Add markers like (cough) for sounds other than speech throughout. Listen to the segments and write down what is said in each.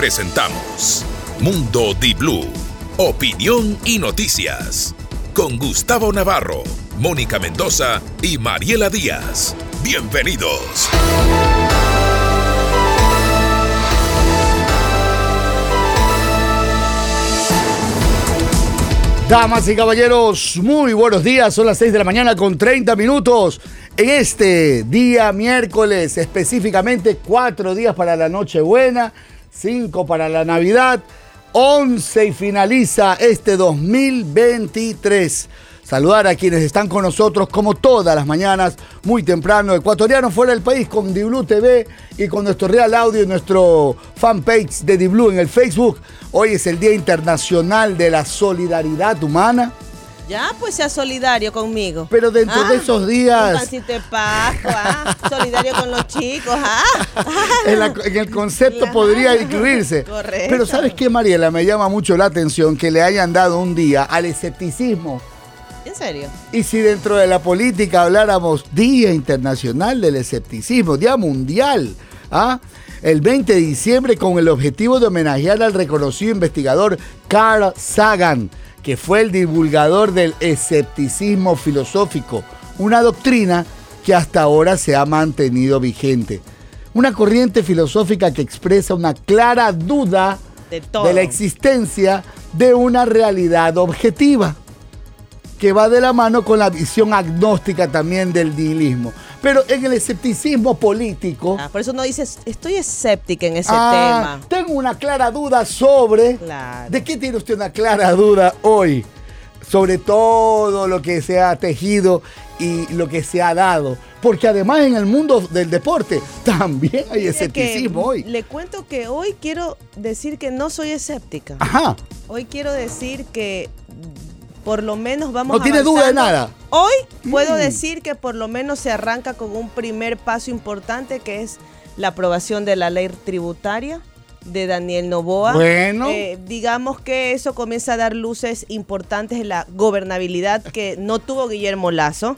presentamos Mundo Di Blue, opinión y noticias. Con Gustavo Navarro, Mónica Mendoza y Mariela Díaz. Bienvenidos. Damas y caballeros, muy buenos días. Son las 6 de la mañana con 30 minutos. En este día miércoles, específicamente cuatro días para la Nochebuena, cinco para la Navidad, 11 y finaliza este 2023 saludar a quienes están con nosotros como todas las mañanas, muy temprano, ecuatorianos fuera del país con Diblu TV y con nuestro Real Audio y nuestro fanpage de Diblu en el Facebook. Hoy es el Día Internacional de la Solidaridad Humana. Ya, pues sea solidario conmigo. Pero dentro de ah, esos días. Si te ah, solidario con los chicos, ah. en, el concepto podría incluirse. Correcto. Pero ¿sabes qué, Mariela? Me llama mucho la atención que le hayan dado un día al escepticismo ¿En serio? Y si dentro de la política habláramos Día Internacional del Escepticismo, Día Mundial, ¿ah? el 20 de diciembre con el objetivo de homenajear al reconocido investigador Carl Sagan, que fue el divulgador del escepticismo filosófico, una doctrina que hasta ahora se ha mantenido vigente. Una corriente filosófica que expresa una clara duda de, de la existencia de una realidad objetiva que va de la mano con la visión agnóstica también del nihilismo. Pero en el escepticismo político. Ah, por eso no dices, estoy escéptica en ese ah, tema. Tengo una clara duda sobre. ¿De qué tiene usted una clara duda hoy? Sobre todo lo que se ha tejido y lo que se ha dado. Porque además en el mundo del deporte (laughs) también hay escepticismo hoy. Le cuento que hoy quiero decir que no soy escéptica. Ajá. Hoy quiero decir que por lo menos vamos No tiene duda de nada. Hoy puedo mm. decir que por lo menos se arranca con un primer paso importante que es la aprobación de la ley tributaria de Daniel Novoa. Bueno. Eh, digamos que eso comienza a dar luces importantes en la gobernabilidad que no tuvo Guillermo Lazo.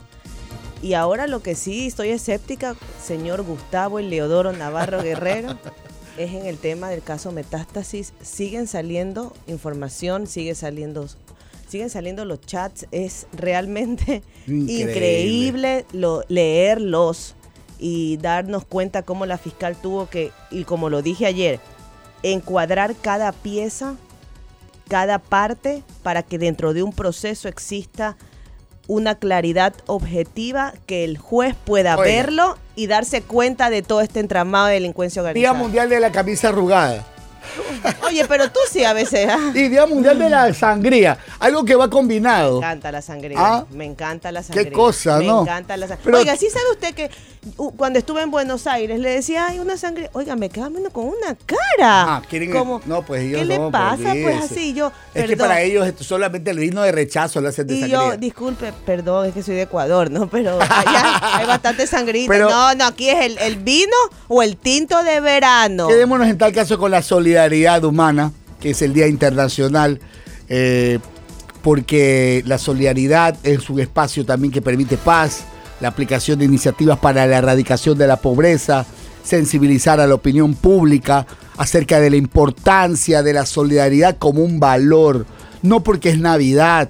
Y ahora lo que sí estoy escéptica, señor Gustavo y Leodoro Navarro Guerrero, (laughs) es en el tema del caso Metástasis. Siguen saliendo información, sigue saliendo siguen saliendo los chats, es realmente (laughs) increíble, leerlos y darnos cuenta cómo la fiscal tuvo que, y como lo dije ayer, encuadrar cada pieza, cada parte, para que dentro de un proceso exista una claridad objetiva que el juez pueda verlo y darse cuenta de todo este entramado de delincuencia organizada. Día Mundial de la Camisa Arrugada. (laughs) Oye, pero tú sí a veces. ¿ah? Y Día Mundial de la Sangría. Algo que va combinado. Me encanta la sangría. ¿Ah? Me encanta la sangría. Qué cosa, ¿no? Me encanta la sangría. Oiga, ¿sí sabe usted que cuando estuve en Buenos Aires le decía, ay, una sangre. Oiga, me quedaba viendo con una cara. Ah, quieren. no, pues ellos ¿Qué le pasa? Pues así, yo. Es que para ellos solamente el vino de rechazo lo hacen de y yo, disculpe, perdón, es que soy de Ecuador, ¿no? Pero allá (laughs) hay bastante sangrita. no, no, aquí es el, el vino o el tinto de verano. Quedémonos en tal caso con la solidaridad humana, que es el Día Internacional. Eh, porque la solidaridad es un espacio también que permite paz, la aplicación de iniciativas para la erradicación de la pobreza, sensibilizar a la opinión pública acerca de la importancia de la solidaridad como un valor, no porque es Navidad,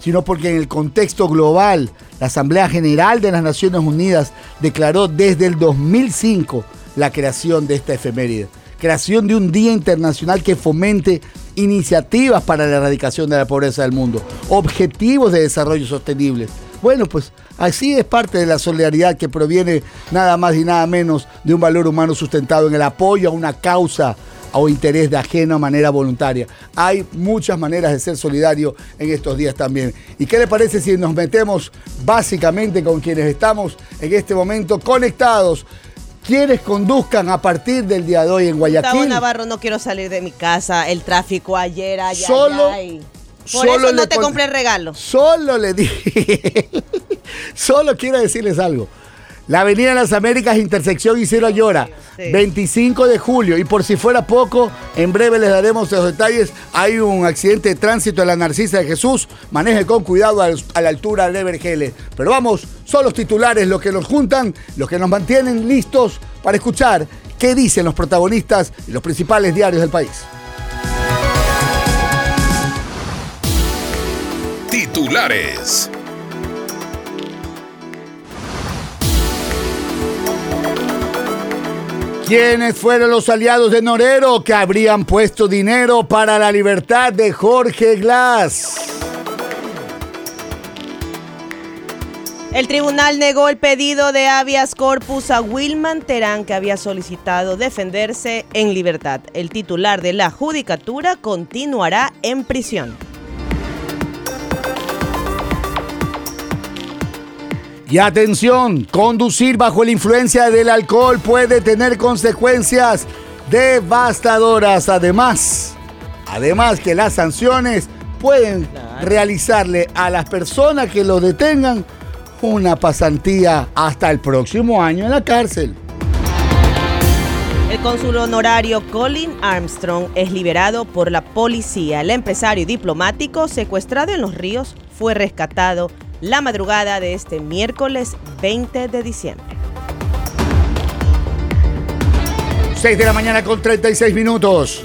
sino porque en el contexto global, la Asamblea General de las Naciones Unidas declaró desde el 2005 la creación de esta efeméride, creación de un Día Internacional que fomente iniciativas para la erradicación de la pobreza del mundo, objetivos de desarrollo sostenibles bueno, pues así es parte de la solidaridad que proviene nada más y nada menos de un valor humano sustentado en el apoyo a una causa o interés de ajeno a manera voluntaria. Hay muchas maneras de ser solidario en estos días también. ¿Y qué le parece si nos metemos básicamente con quienes estamos en este momento conectados? quienes conduzcan a partir del día de hoy en Guayaquil. Gustavo Navarro, no quiero salir de mi casa. El tráfico ayer, allá, Solo por eso no te compré regalo. Solo le dije. (laughs) solo quiero decirles algo. La Avenida de las Américas, intersección Isidro Ayora, 25 de julio. Y por si fuera poco, en breve les daremos los detalles. Hay un accidente de tránsito en la Narcisa de Jesús. Maneje con cuidado a la altura de Evergele. Pero vamos, son los titulares los que nos juntan, los que nos mantienen listos para escuchar qué dicen los protagonistas y los principales diarios del país. Titulares. ¿Quiénes fueron los aliados de Norero que habrían puesto dinero para la libertad de Jorge Glass? El tribunal negó el pedido de habeas corpus a Wilman Terán que había solicitado defenderse en libertad. El titular de la judicatura continuará en prisión. Y atención, conducir bajo la influencia del alcohol puede tener consecuencias devastadoras. Además, además que las sanciones pueden realizarle a las personas que lo detengan una pasantía hasta el próximo año en la cárcel. El cónsul honorario Colin Armstrong es liberado por la policía. El empresario diplomático secuestrado en los ríos fue rescatado la madrugada de este miércoles 20 de diciembre. 6 de la mañana con 36 minutos.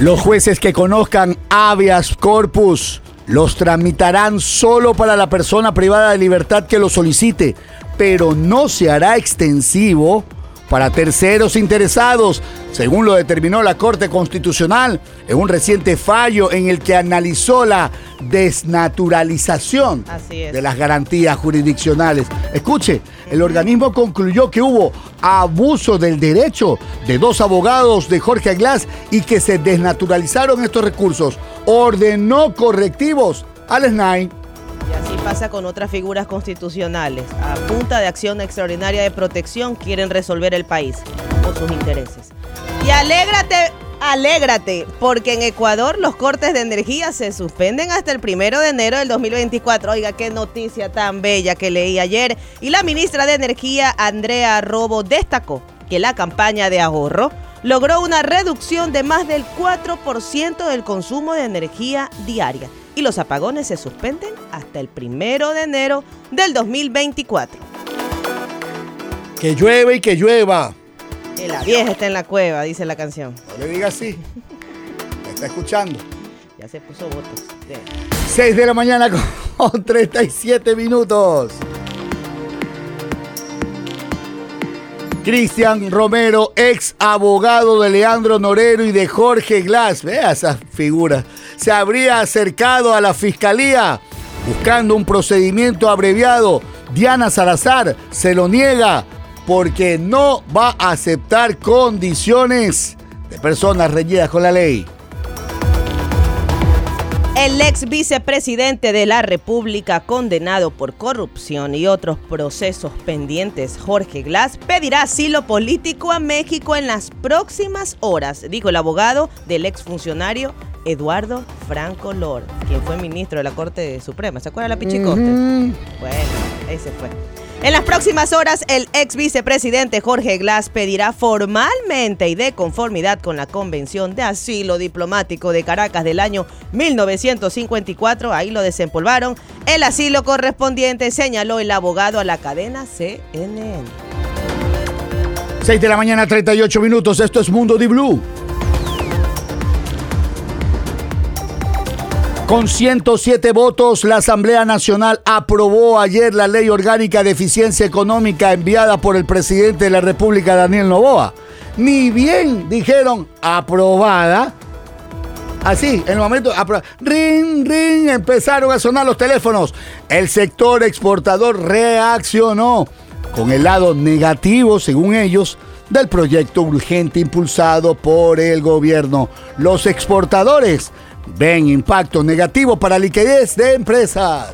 Los jueces que conozcan habeas corpus los tramitarán solo para la persona privada de libertad que lo solicite, pero no se hará extensivo para terceros interesados, según lo determinó la Corte Constitucional en un reciente fallo en el que analizó la desnaturalización de las garantías jurisdiccionales. Escuche, el organismo concluyó que hubo abuso del derecho de dos abogados de Jorge Glass y que se desnaturalizaron estos recursos. Ordenó correctivos al SNAI y así pasa con otras figuras constitucionales. A punta de acción extraordinaria de protección quieren resolver el país o sus intereses. Y alégrate, alégrate, porque en Ecuador los cortes de energía se suspenden hasta el primero de enero del 2024. Oiga, qué noticia tan bella que leí ayer. Y la ministra de Energía, Andrea Robo, destacó que la campaña de ahorro logró una reducción de más del 4% del consumo de energía diaria y los apagones se suspenden hasta el primero de enero del 2024. Que llueve y que llueva. Que la vieja está en la cueva, dice la canción. No le diga así. (laughs) Me está escuchando. Ya se puso votos. 6 de la mañana con (laughs) 37 minutos. Cristian Romero, ex abogado de Leandro Norero y de Jorge Glass, vea esa figura, se habría acercado a la fiscalía buscando un procedimiento abreviado. Diana Salazar se lo niega porque no va a aceptar condiciones de personas reñidas con la ley. El ex vicepresidente de la República, condenado por corrupción y otros procesos pendientes, Jorge Glass, pedirá asilo político a México en las próximas horas, dijo el abogado del exfuncionario Eduardo Franco Lor, quien fue ministro de la Corte Suprema. ¿Se acuerda la Pichicote? Bueno, ese fue. En las próximas horas, el ex vicepresidente Jorge Glass pedirá formalmente y de conformidad con la Convención de Asilo Diplomático de Caracas del año 1954, ahí lo desempolvaron, el asilo correspondiente, señaló el abogado a la cadena CNN. 6 de la mañana, 38 minutos, esto es Mundo Di Blue. Con 107 votos, la Asamblea Nacional aprobó ayer la Ley Orgánica de Eficiencia Económica enviada por el presidente de la República, Daniel Novoa. Ni bien dijeron aprobada. Así, en el momento, ring, ring, empezaron a sonar los teléfonos. El sector exportador reaccionó con el lado negativo, según ellos, del proyecto urgente impulsado por el gobierno. Los exportadores ven impacto negativo para liquidez de empresas.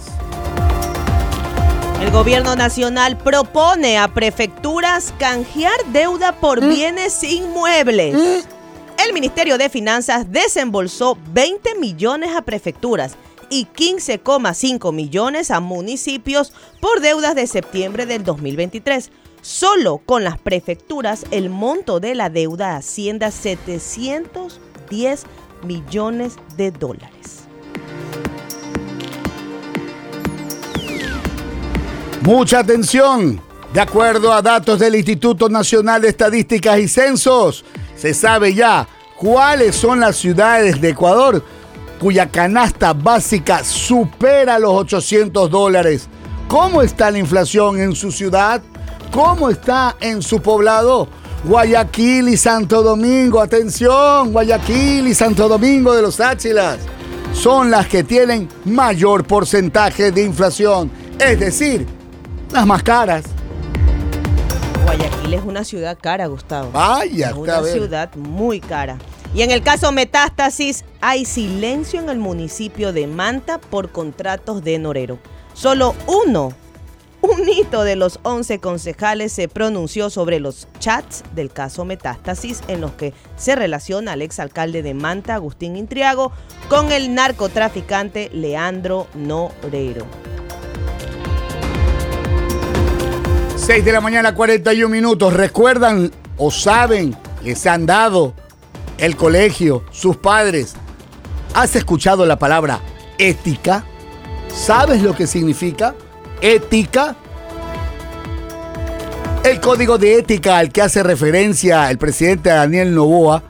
El gobierno nacional propone a prefecturas canjear deuda por mm. bienes inmuebles. Mm. El Ministerio de Finanzas desembolsó 20 millones a prefecturas y 15,5 millones a municipios por deudas de septiembre del 2023. Solo con las prefecturas el monto de la deuda asciende a 710 millones de dólares. Mucha atención. De acuerdo a datos del Instituto Nacional de Estadísticas y Censos, se sabe ya cuáles son las ciudades de Ecuador cuya canasta básica supera los 800 dólares. ¿Cómo está la inflación en su ciudad? ¿Cómo está en su poblado? Guayaquil y Santo Domingo, atención, Guayaquil y Santo Domingo de los Áchilas son las que tienen mayor porcentaje de inflación, es decir, las más caras. Guayaquil es una ciudad cara, Gustavo. Vaya, es una ciudad muy cara. Y en el caso Metástasis, hay silencio en el municipio de Manta por contratos de Norero. Solo uno, un hito de los 11 concejales se pronunció sobre los chats del caso Metástasis en los que se relaciona al exalcalde de Manta, Agustín Intriago, con el narcotraficante Leandro Norero. 6 de la mañana, 41 minutos. ¿Recuerdan o saben, les han dado el colegio, sus padres? ¿Has escuchado la palabra ética? ¿Sabes lo que significa ética? El código de ética al que hace referencia el presidente Daniel Novoa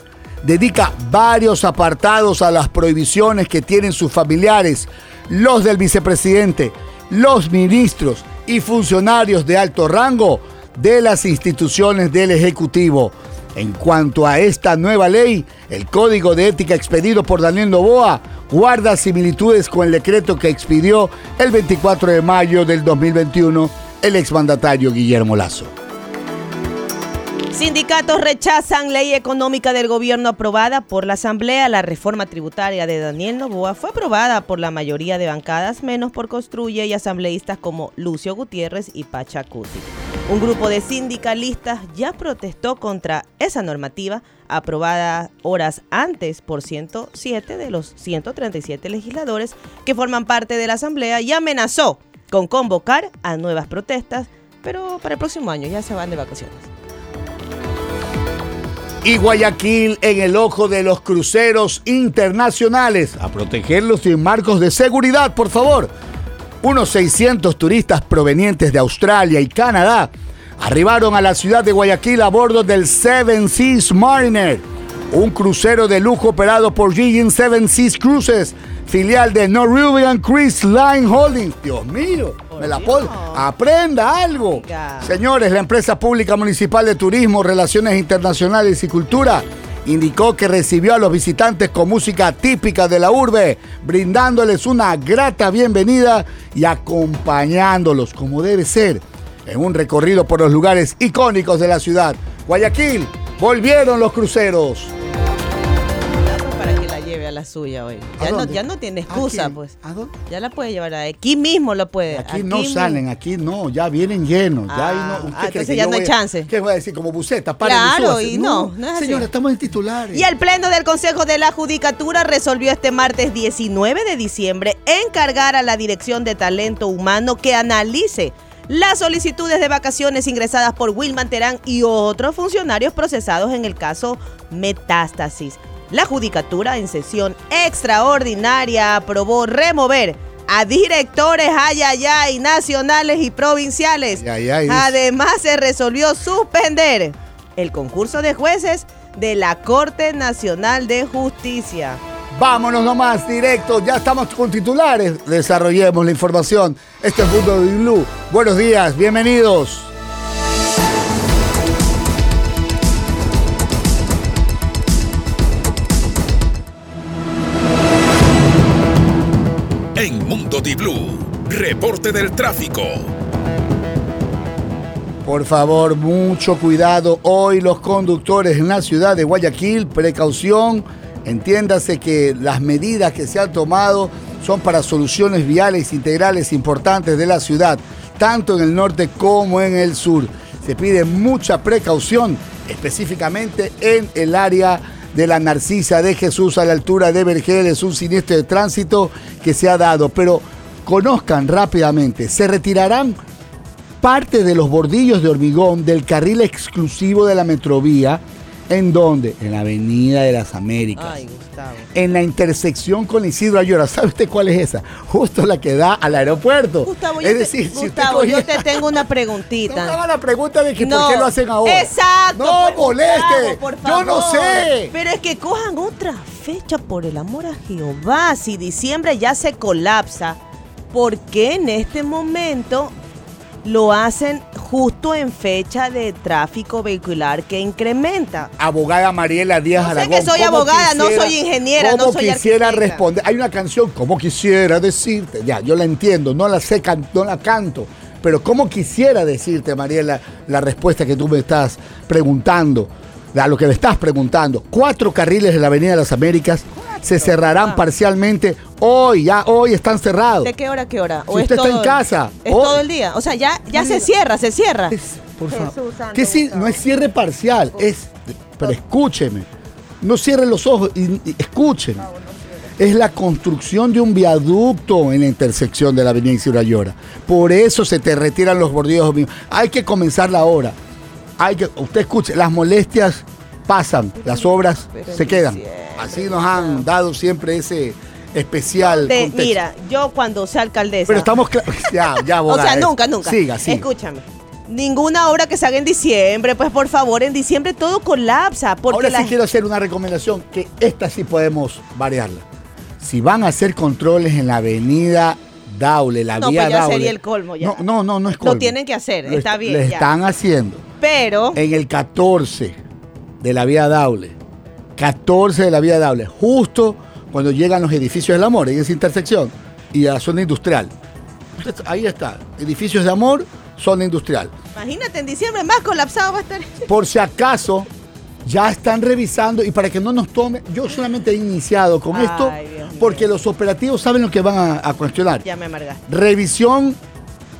dedica varios apartados a las prohibiciones que tienen sus familiares, los del vicepresidente, los ministros y funcionarios de alto rango de las instituciones del Ejecutivo. En cuanto a esta nueva ley, el código de ética expedido por Daniel Novoa guarda similitudes con el decreto que expidió el 24 de mayo del 2021 el exmandatario Guillermo Lazo. Sindicatos rechazan ley económica del gobierno aprobada por la Asamblea. La reforma tributaria de Daniel Novoa fue aprobada por la mayoría de bancadas, menos por Construye y asambleístas como Lucio Gutiérrez y Pachacuti. Un grupo de sindicalistas ya protestó contra esa normativa aprobada horas antes por 107 de los 137 legisladores que forman parte de la Asamblea y amenazó con convocar a nuevas protestas, pero para el próximo año ya se van de vacaciones y Guayaquil en el ojo de los cruceros internacionales. A protegerlos sin marcos de seguridad, por favor. Unos 600 turistas provenientes de Australia y Canadá arribaron a la ciudad de Guayaquil a bordo del Seven Seas Mariner, un crucero de lujo operado por Gigin Seven Seas Cruises, filial de Norwegian Cruise Line Holdings. Dios mío me la. Aprenda algo. Señores, la empresa pública municipal de turismo, relaciones internacionales y cultura indicó que recibió a los visitantes con música típica de la urbe, brindándoles una grata bienvenida y acompañándolos como debe ser en un recorrido por los lugares icónicos de la ciudad. Guayaquil, volvieron los cruceros la suya hoy. Ya, no, tiene excusa, pues. Ya la puede llevar aquí mismo, lo puede. Aquí, no salen, aquí no, ya vienen llenos. ya no, ah, entonces ya no hay chance. ¿Qué voy a decir? Como buceta, para Claro, y no, Señora, estamos en titulares. Y el Pleno del Consejo de la Judicatura resolvió este martes 19 de diciembre encargar a la Dirección de Talento Humano que analice las solicitudes de vacaciones ingresadas por Wilman Terán y otros funcionarios procesados en el caso Metástasis. La Judicatura en sesión extraordinaria aprobó remover a directores ayayay nacionales y provinciales. Además se resolvió suspender el concurso de jueces de la Corte Nacional de Justicia. Vámonos nomás, directo. Ya estamos con titulares. Desarrollemos la información. Este es Mundo de Blue. Buenos días, bienvenidos. Blue, reporte del tráfico. Por favor, mucho cuidado. Hoy los conductores en la ciudad de Guayaquil, precaución. Entiéndase que las medidas que se han tomado son para soluciones viales integrales importantes de la ciudad, tanto en el norte como en el sur. Se pide mucha precaución, específicamente en el área de la Narcisa de Jesús a la altura de Vergel. Es un siniestro de tránsito que se ha dado, pero conozcan rápidamente, se retirarán parte de los bordillos de hormigón del carril exclusivo de la metrovía ¿En dónde? En la Avenida de las Américas. Ay, Gustavo. En la intersección con Isidro Ayora. ¿Sabe usted cuál es esa? Justo la que da al aeropuerto. Gustavo, yo es te- decir, si usted Gustavo, yo te tengo una (laughs) No preguntita. me haga la pregunta de que No. por qué lo hacen ahora. Exacto. No pues, moleste. Gustavo, por Yo no sé. Pero es que cojan otra fecha por el amor a Jehová. Si diciembre ya se colapsa, ¿por qué en este momento lo hacen justo en fecha de tráfico vehicular que incrementa? Abogada Mariela Díaz No sé Aragón. que soy ¿cómo abogada, no soy ingeniera, ¿cómo no soy quisiera arquitecta? responder? Hay una canción, ¿cómo quisiera decirte? Ya, yo la entiendo, no la sé, no la canto. Pero ¿cómo quisiera decirte, Mariela, la respuesta que tú me estás preguntando? A lo que me estás preguntando. Cuatro carriles de la Avenida de las Américas se cerrarán Ah. parcialmente hoy, ya hoy están cerrados. ¿De qué hora a qué hora? Si usted está en casa, Es o- todo el día. O sea, ya, ya se cierra, se cierra. Es- por favor. santo, Que sí, Gustavo. no es cierre parcial, es. Pero escúcheme. No cierre los ojos y, y escúcheme. Es la construcción de un viaducto en la intersección de la avenida Isidro Ayora. Por eso se te retiran los bordillos. míos. Hay que comenzarla ahora. Hay que, usted escuche, las molestias pasan, las obras se quedan. Así nos han dado siempre ese especial. De- mira, yo cuando sea alcaldesa. Pero estamos claros. (laughs) Ya, ya, o abogada, sea, es- nunca, nunca. Siga, siga. Escúchame. Ninguna obra que se haga en diciembre, pues por favor, en diciembre todo colapsa. Porque Ahora la- sí quiero hacer una recomendación, que esta sí podemos variarla. Si van a hacer controles en la avenida Daule, la No, vía pues ya Daule. sería el colmo ya. No, no, no, no es Lo colmo. tienen que hacer, Lo está est- bien, Lo están haciendo. Pero, En el 14 de la vía Daule. 14 de la vía Daule. Justo cuando llegan los edificios del amor, en esa intersección, y a la zona industrial. (laughs) Ahí está. Edificios de amor, zona industrial. imagínate, en diciembre más colapsado va a estar. (laughs) por si acaso ya están revisando y para que no nos tome, yo solamente he iniciado con Ay, esto Dios porque los operativos saben lo que van a, a cuestionar. Ya me amargaste. Revisión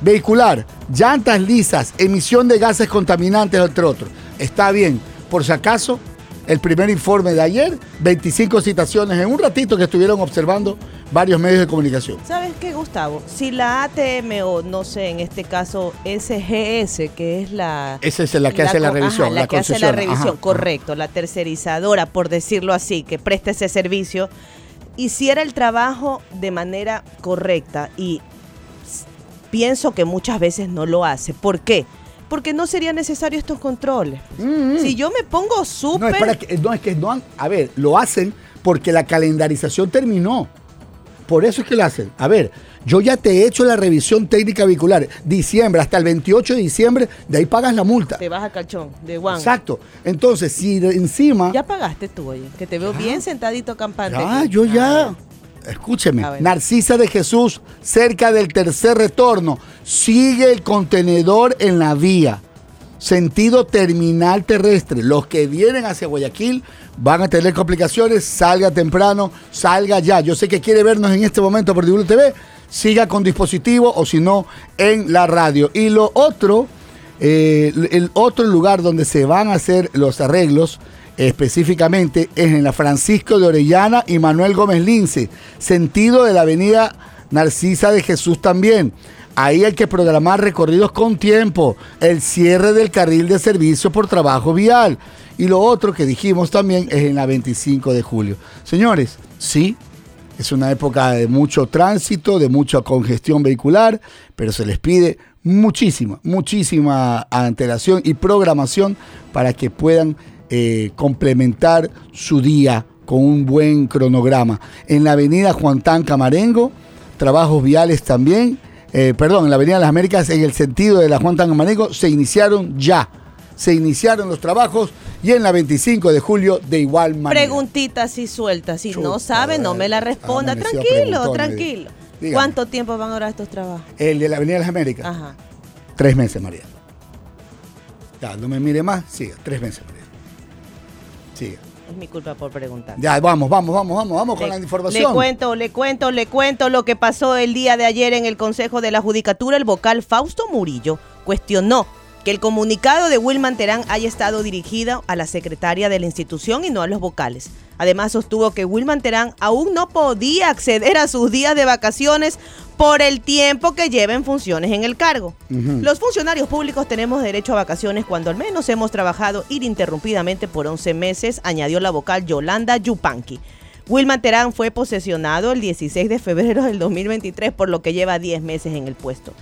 vehicular, llantas lisas, emisión de gases contaminantes, entre otros. Está bien, por si acaso, el primer informe de ayer, 25 citaciones en un ratito que estuvieron observando varios medios de comunicación. ¿Sabes qué, Gustavo? Si la ATM o no sé, en este caso SGS, que es la... Esa es la que hace la revisión, ajá, la, la que hace la revisión, ajá, correcto, la tercerizadora, por decirlo así, que presta ese servicio, hiciera el trabajo de manera correcta y pienso que muchas veces no lo hace. ¿Por qué? Porque no serían necesarios estos controles. Si yo me pongo No súper... es, para que, no, es que no han- a ver, lo hacen porque la calendarización terminó. Por eso es que lo hacen. A ver, yo ya te he hecho la revisión técnica vehicular. Diciembre, hasta el 28 de diciembre, de ahí pagas la multa. Te vas a calchón, de Juan. Exacto. Entonces, si de encima. Ya pagaste tú, oye, que te veo bien sentadito campante. Aquí. yo ya. Ah, Escúcheme. Narcisa de Jesús, cerca del tercer retorno. Sigue el contenedor en la vía. Sentido terminal terrestre. Los que vienen hacia Guayaquil van a tener complicaciones. Salga temprano, salga ya. Yo sé que quiere vernos en este momento por TV. Siga con dispositivo o si no, en la radio. Y lo otro, eh, el otro lugar donde se van a hacer los arreglos específicamente es en la Francisco de Orellana y Manuel Gómez Lince, sentido de la avenida Narcisa de Jesús también. Ahí hay que programar recorridos con tiempo, el cierre del carril de servicio por trabajo vial. Y lo otro que dijimos también es en la 25 de julio. Señores, sí, es una época de mucho tránsito, de mucha congestión vehicular, pero se les pide muchísima, muchísima antelación y programación para que puedan eh, complementar su día con un buen cronograma. En la avenida Juan Tan Camarengo, trabajos viales también, eh, perdón, en la avenida Las Américas, en el sentido de la Juan Tan Camarengo, se iniciaron ya. Se iniciaron los trabajos y en la 25 de julio de igual manera. Preguntitas y sueltas. Si no sabe, no me la responda. Tranquilo, tranquilo. dígame. ¿Cuánto tiempo van a durar estos trabajos? El de la avenida Las Américas. Ajá. Tres meses, María. Ya, no me mire más. Siga, tres meses, María. Es mi culpa por preguntar. Ya, vamos, vamos, vamos, vamos, vamos con la Le información. cuento, le cuento, le cuento lo que pasó el día de ayer en el Consejo de la Judicatura. El vocal Fausto Murillo cuestionó que el comunicado de Wilman Terán haya estado dirigido a la secretaria de la institución y no a los vocales. Además sostuvo que Wilman Terán aún no podía acceder a sus días de vacaciones por el tiempo que lleven funciones en el cargo. Los funcionarios públicos tenemos derecho a vacaciones cuando al menos hemos trabajado ininterrumpidamente por 11 meses, añadió la vocal Yolanda Yupanqui. Wilman Terán fue posesionado el 16 de febrero del 2023, por lo que lleva 10 meses en el puesto.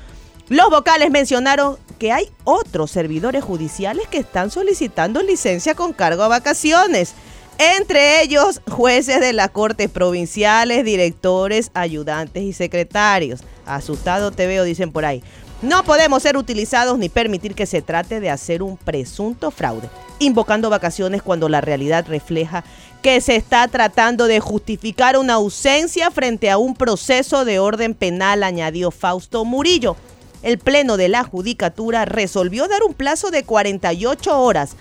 Los vocales mencionaron que hay otros servidores judiciales que están solicitando licencia con cargo a vacaciones. Entre ellos, jueces de las cortes provinciales, directores, ayudantes y secretarios. Asustado te veo, dicen por ahí. No podemos ser utilizados ni permitir que se trate de hacer un presunto fraude, invocando vacaciones cuando la realidad refleja que se está tratando de justificar una ausencia frente a un proceso de orden penal, añadió Fausto Murillo el Pleno de la Judicatura resolvió dar un plazo de 48 horas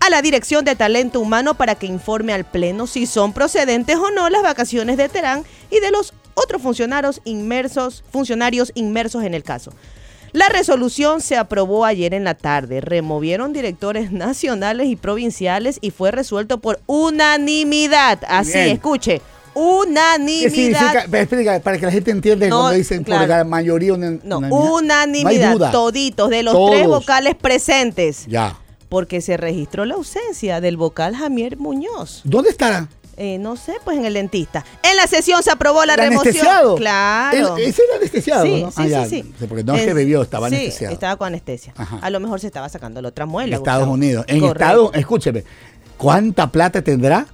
a la Dirección de Talento Humano para que informe al Pleno si son procedentes o no las vacaciones de Terán y de los otros funcionarios inmersos, funcionarios inmersos en el caso. La resolución se aprobó ayer en la tarde. Removieron directores (laughs) nacionales y provinciales y fue resuelto por unanimidad. Así, escuche, unanimidad. para que la gente entienda cuando dicen por la mayoría no, unanimidad. toditos de los tres vocales presentes. Ya. Porque se registró la ausencia del vocal Jamier Muñoz. ¿Dónde estará? Eh, no sé, pues en el dentista. En la sesión se aprobó la ¿El remoción. Anestesiado? Claro. ese era anestesiado, sí, ¿no? Sí, ah, sí, sí, Porque no es, que bebió, estaba sí, anestesiado. estaba con anestesia. A lo mejor se estaba sacando la otra muela. En Estados Unidos. En Estados, escúcheme, ¿cuánta plata tendrá?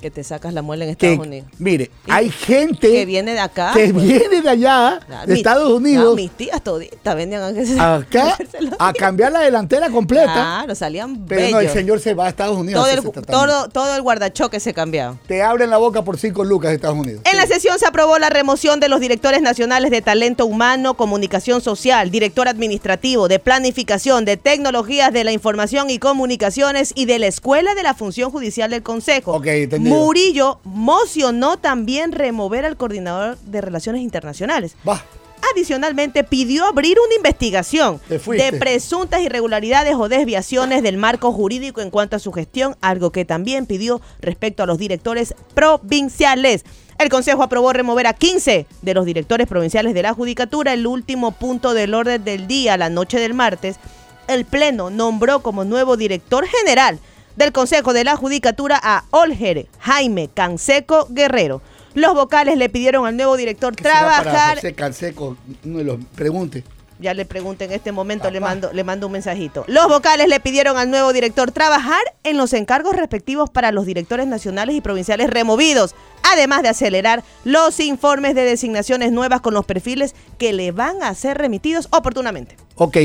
Que te sacas la muela en Estados Unidos. Mire, hay gente que viene de acá. Que pues. viene de allá, de Estados Unidos. mis tías toditas vendían acá (laughs) a cambiar la delantera completa. Claro, salían Pero no, el señor se va a Estados Unidos. Todo el, todo, todo el guardachoque se cambió. Te abren la boca por cinco lucas de Estados Unidos. En la sesión se aprobó la remoción de los directores nacionales de talento humano, comunicación social, director administrativo, de planificación, de tecnologías de la información y comunicaciones y de la Escuela de la Función Judicial del Consejo. Ok, entendido. Murillo mocionó también remover al coordinador de Relaciones Internacionales. Adicionalmente, pidió abrir una investigación de presuntas irregularidades o desviaciones del marco jurídico en cuanto a su gestión, algo que también pidió respecto a los directores provinciales. El Consejo aprobó remover a 15 de los directores provinciales de la Judicatura, el último punto del orden del día, la noche del martes. El Pleno nombró como nuevo director general del Consejo de la Judicatura a Olger Jaime Canseco Guerrero. Los vocales le pidieron al nuevo director trabajar. José Canseco, no lo pregunte. Ya le pregunté en este momento, le mando, le mando un mensajito. Los vocales le pidieron al nuevo director trabajar en los encargos respectivos para los directores nacionales y provinciales removidos, además de acelerar los informes de designaciones nuevas con los perfiles que le van a ser remitidos oportunamente. Ok,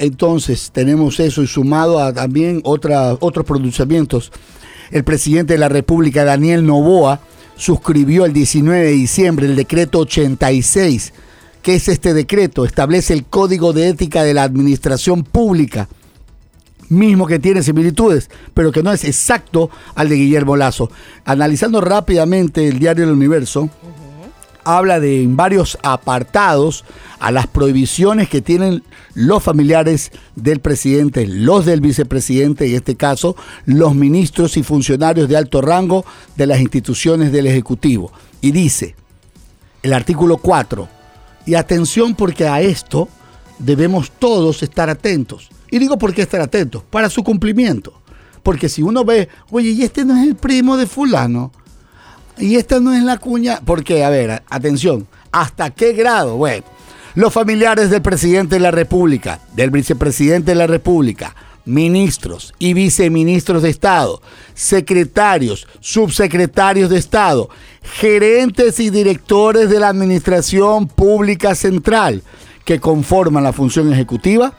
entonces tenemos eso y sumado a también otros pronunciamientos. El presidente de la República, Daniel Novoa, suscribió el 19 de diciembre el decreto 86. ¿Qué es este decreto? Establece el Código de Ética de la Administración Pública, mismo que tiene similitudes, pero que no es exacto al de Guillermo Lazo. Analizando rápidamente el diario El Universo, habla de en varios apartados a las prohibiciones que tienen los familiares del presidente, los del vicepresidente, en este caso, los ministros y funcionarios de alto rango de las instituciones del Ejecutivo. Y dice el artículo 4, y atención porque a esto debemos todos estar atentos. Y digo por qué estar atentos, para su cumplimiento. Porque si uno ve, oye, y este no es el primo de fulano, y esta no es la cuña, porque, a ver, atención, ¿hasta qué grado? Bueno, los familiares del presidente de la República, del vicepresidente de la República, ministros y viceministros de Estado, secretarios, subsecretarios de Estado, gerentes y directores de la Administración Pública Central que conforman la función ejecutiva,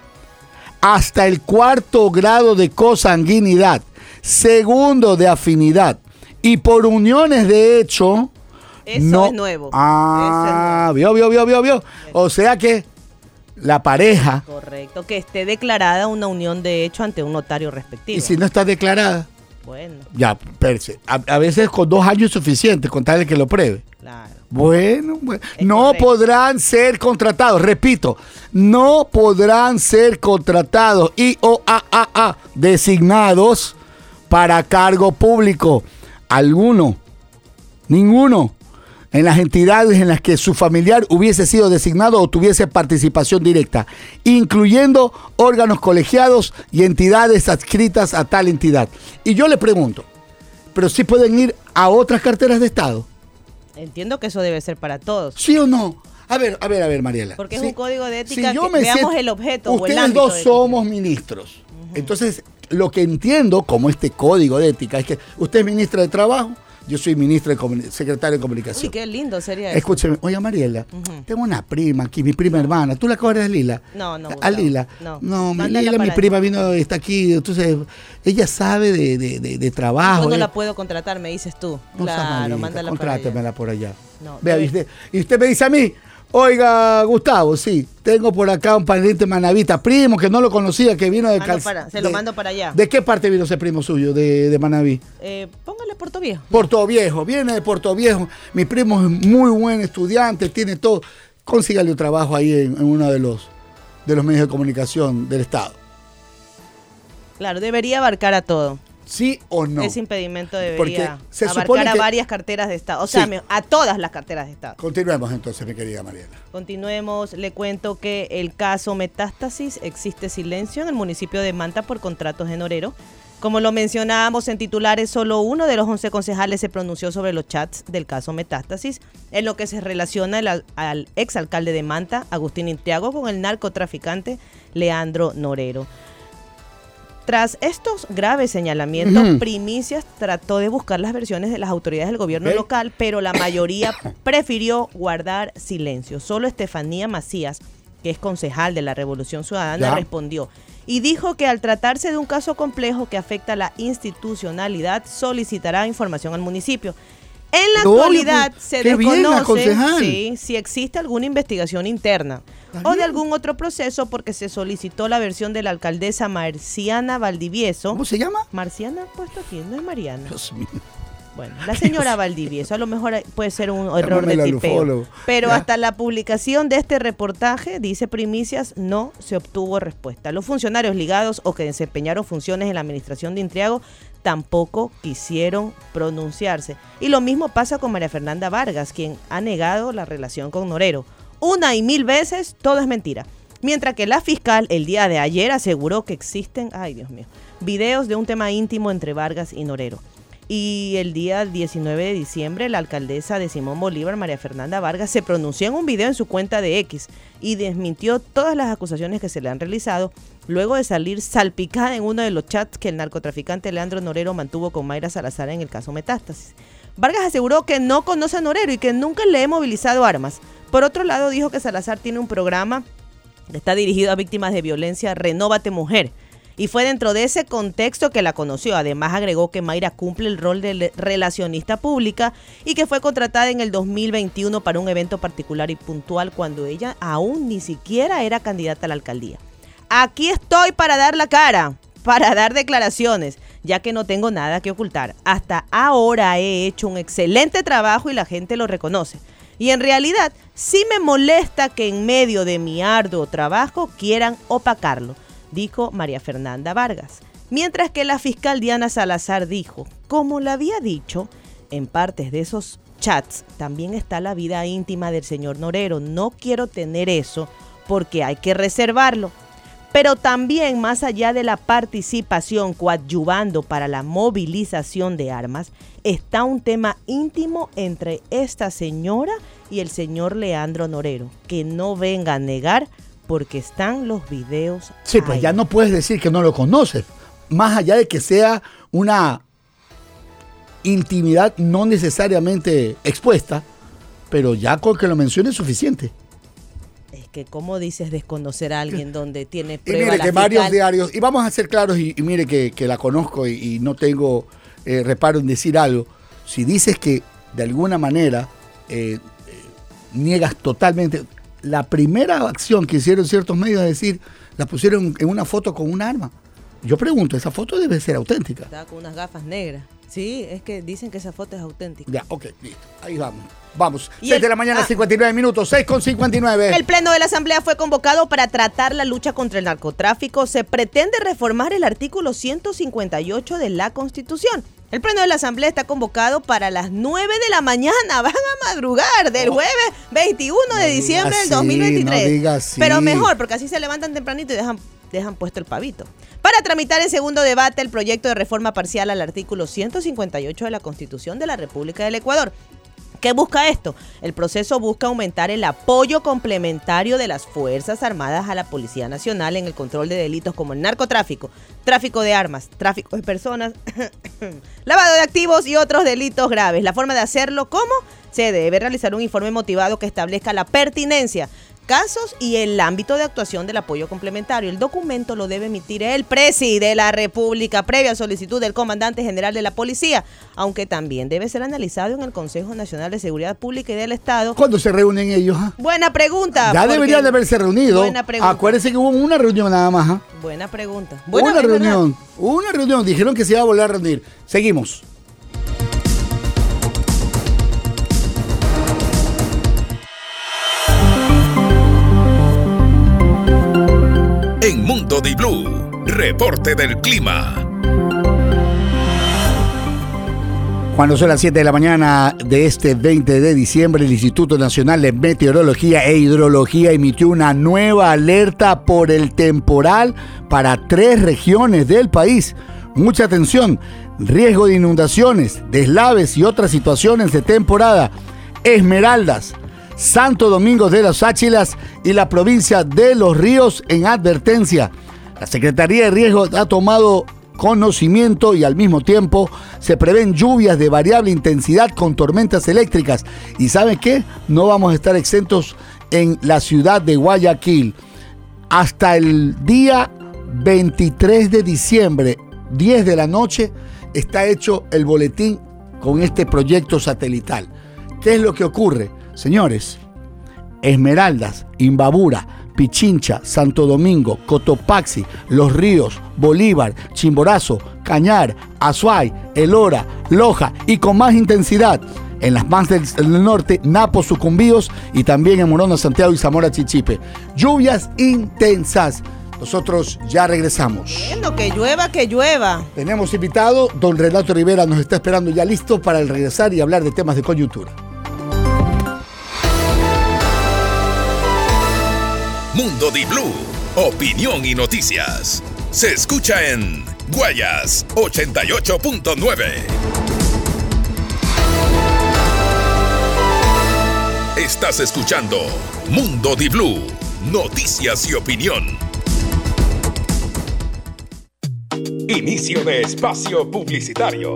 hasta el cuarto grado de cosanguinidad, segundo de afinidad, y por uniones de hecho. Eso no, es nuevo. Ah, vio, vio, vio, vio, vio. O sea que la pareja. Correcto, que esté declarada una unión de hecho ante un notario respectivo. Y si no está declarada. Bueno. Ya, perse. A, veces con dos años es suficiente, con tal de que lo pruebe. Claro. Bueno, bueno. no podrán ser contratados, repito, no podrán ser contratados y o a, a, a designados para cargo público alguno, ninguno, en las entidades en las que su familiar hubiese sido designado o tuviese participación directa, incluyendo órganos colegiados y entidades adscritas a tal entidad. Y yo le pregunto, ¿pero sí pueden ir a otras carteras de Estado? Entiendo que eso debe ser para todos. ¿Sí o no? A ver, a ver, a ver, Mariela. Porque es Sí. un código de ética Si yo que me veamos siento- el objeto o el Ustedes dos somos ministros. Entonces, lo que entiendo como este código de ética es que usted es ministra de Trabajo, yo soy ministro de secretario de Uy, Comunicación. qué lindo sería eso. Escúcheme, oye Mariela, tengo una prima aquí, mi prima hermana. ¿Tú la conoces, Lila? No, no, A Gustavo. Lila. No. No, mi Lila, mi prima allá. vino, está aquí. Entonces, ella sabe de, de, de- de trabajo. Yo no eh. la puedo contratar, me dices tú. No claro, mándala contrátemela por allá. No, Vea, y usted, y usted me dice a mí, oiga, Gustavo, sí, tengo por acá un pariente manavita, primo que no lo conocía, que vino de Mando Calc- para- se lo de- mando para allá. ¿De qué parte vino ese primo suyo de, de Manaví? Eh, póngale Puerto Viejo. Puerto Viejo, viene de Puerto Viejo. Mi primo es muy buen estudiante, tiene todo. Consígale un trabajo ahí en, en uno de los, de los medios de comunicación del Estado. Claro, debería abarcar a todo. ¿Sí o no? Ese impedimento debería Porque se abarcar a que- varias carteras de Estado. O sea, Sí. a todas las carteras de Estado. Continuemos entonces, mi querida Mariela. Continuemos, le cuento que el caso Metástasis existe silencio en el municipio de Manta por contratos en Orero. Como lo mencionábamos en titulares, solo uno de los 11 concejales se pronunció sobre los chats del caso Metástasis, en lo que se relaciona el al, al exalcalde de Manta, Agustín Intiago, con el narcotraficante Leandro Norero. Tras estos graves señalamientos. Primicias trató de buscar las versiones de las autoridades del gobierno local, pero la mayoría (coughs) prefirió guardar silencio. Solo Estefanía Macías, que es concejal de la Revolución Ciudadana, Ya. respondió y dijo que al tratarse de un caso complejo que afecta a la institucionalidad, solicitará información al municipio. En la actualidad pues, se desconoce sí, si existe alguna investigación interna o de algún otro proceso porque se solicitó la versión de la alcaldesa Marciana Valdivieso. ¿Cómo se llama? Marciana puesto aquí, no es Mariana. Dios mío. Bueno, la señora Valdivieso, a lo mejor puede ser un error de tipeo. Pero Ya. hasta la publicación de este reportaje, dice Primicias, no se obtuvo respuesta. Los funcionarios ligados o que desempeñaron funciones en la administración de Intriago tampoco quisieron pronunciarse. Y lo mismo pasa con María Fernanda Vargas, quien ha negado la relación con Norero. Una y mil veces, todo es mentira. Mientras que la fiscal el día de ayer aseguró que existen, ay Dios mío, videos de un tema íntimo entre Vargas y Norero. Y el día 19 de diciembre, la alcaldesa de Simón Bolívar, María Fernanda Vargas, se pronunció en un video en su cuenta de X y desmintió todas las acusaciones que se le han realizado luego de salir salpicada en uno de los chats que el narcotraficante Leandro Norero mantuvo con Mayra Salazar en el caso Metástasis. Vargas aseguró que no conoce a Norero y que nunca le he movilizado armas. Por otro lado, dijo que Salazar tiene un programa que está dirigido a víctimas de violencia Renóvate Mujer. Y fue dentro de ese contexto que la conoció. Además agregó que Mayra cumple el rol de relacionista pública y que fue contratada en el 2021 para un evento particular y puntual cuando ella aún ni siquiera era candidata a la alcaldía. Aquí estoy para dar la cara, para dar declaraciones, ya que no tengo nada que ocultar. Hasta ahora he hecho un excelente trabajo y la gente lo reconoce. Y en realidad sí me molesta que en medio de mi arduo trabajo quieran opacarlo, dijo María Fernanda Vargas. Mientras que la fiscal Diana Salazar dijo, como le había dicho, en partes de esos chats también está la vida íntima del señor Norero. No quiero tener eso porque hay que reservarlo. Pero también más allá de la participación coadyuvando para la movilización de armas, está un tema íntimo entre esta señora y el señor Leandro Norero, que no venga a negar porque están los videos. Sí, pues ya no puedes decir que no lo conoces. Más allá de que sea una intimidad no necesariamente expuesta, pero ya con que lo mencione es suficiente. Es que, ¿cómo dices desconocer a alguien donde tiene Y prueba mire la que varios diarios, y vamos a ser claros, y, y mire que, que la conozco y, y no tengo eh, reparo en decir algo. Si dices que de alguna manera eh, eh, niegas totalmente, la primera acción que hicieron ciertos medios es decir, la pusieron en una foto con un arma. Yo pregunto, esa foto debe ser auténtica. Estaba con unas gafas negras. Sí, es que dicen que esa foto es auténtica. Ya, ok, listo. Ahí vamos. Vamos. Y 6 el- de la mañana, ah. 59 minutos, 6 con 59. El Pleno de la Asamblea fue convocado para tratar la lucha contra el narcotráfico. Se pretende reformar el artículo 158 de la Constitución. El pleno de la Asamblea está convocado para las 9 de la mañana. (laughs) Van a madrugar del jueves 21 de diciembre del 2023. Pero mejor, porque así se levantan tempranito y dejan, dejan puesto el pavito. Para tramitar en segundo debate el proyecto de reforma parcial al artículo 158 de la Constitución de la República del Ecuador. ¿Qué busca esto? El proceso busca aumentar el apoyo complementario de las Fuerzas Armadas a la Policía Nacional en el control de delitos como el narcotráfico, tráfico de armas, tráfico de personas, (coughs) lavado de activos y otros delitos graves. La forma de hacerlo, ¿cómo? Se debe realizar un informe motivado que establezca la pertinencia casos y el ámbito de actuación del apoyo complementario. El documento lo debe emitir el presi de la República previa solicitud del comandante general de la policía, aunque también debe ser analizado en el Consejo Nacional de Seguridad Pública y del Estado. ¿Cuándo se reúnen ellos? Ah? Buena pregunta. Ya deberían de haberse reunido. Buena pregunta. Acuérdense que hubo una reunión nada más. Ah. Buena pregunta. una reunión. Una reunión. Dijeron que se iba a volver a reunir. Seguimos. En Mundo Di Blue, reporte del clima. Cuando son las 7 de la mañana de este 20 de diciembre, el Instituto Nacional de Meteorología e Hidrología emitió una nueva alerta por el temporal para tres regiones del país. Mucha atención, riesgo de inundaciones, deslaves y otras situaciones de temporada. Esmeraldas, Santo Domingo de los Áchilas y la provincia de Los Ríos en advertencia. La Secretaría de Riesgo ha tomado conocimiento y al mismo tiempo se prevén lluvias de variable intensidad con tormentas eléctricas. ¿Y saben qué? No vamos a estar exentos en la ciudad de Guayaquil. Hasta el día 23 de diciembre, 10 de la noche, está hecho el boletín con este proyecto satelital. ¿Qué es lo que ocurre? Señores, Esmeraldas, Imbabura, Pichincha, Santo Domingo, Cotopaxi, Los Ríos, Bolívar, Chimborazo, Cañar, Azuay, Elora, Loja y con más intensidad en las más del, norte, Napo, Sucumbíos y también en Morona, Santiago y Zamora, Chichipe. Lluvias intensas. Nosotros ya regresamos. Bueno, que llueva, que llueva. Tenemos invitado, don Renato Rivera nos está esperando ya listo para el regresar y hablar de temas de coyuntura. Mundo Di Blue, opinión y noticias. Se escucha en Guayas 88.9. Estás escuchando Mundo Di Blue, noticias y opinión. Inicio de espacio publicitario.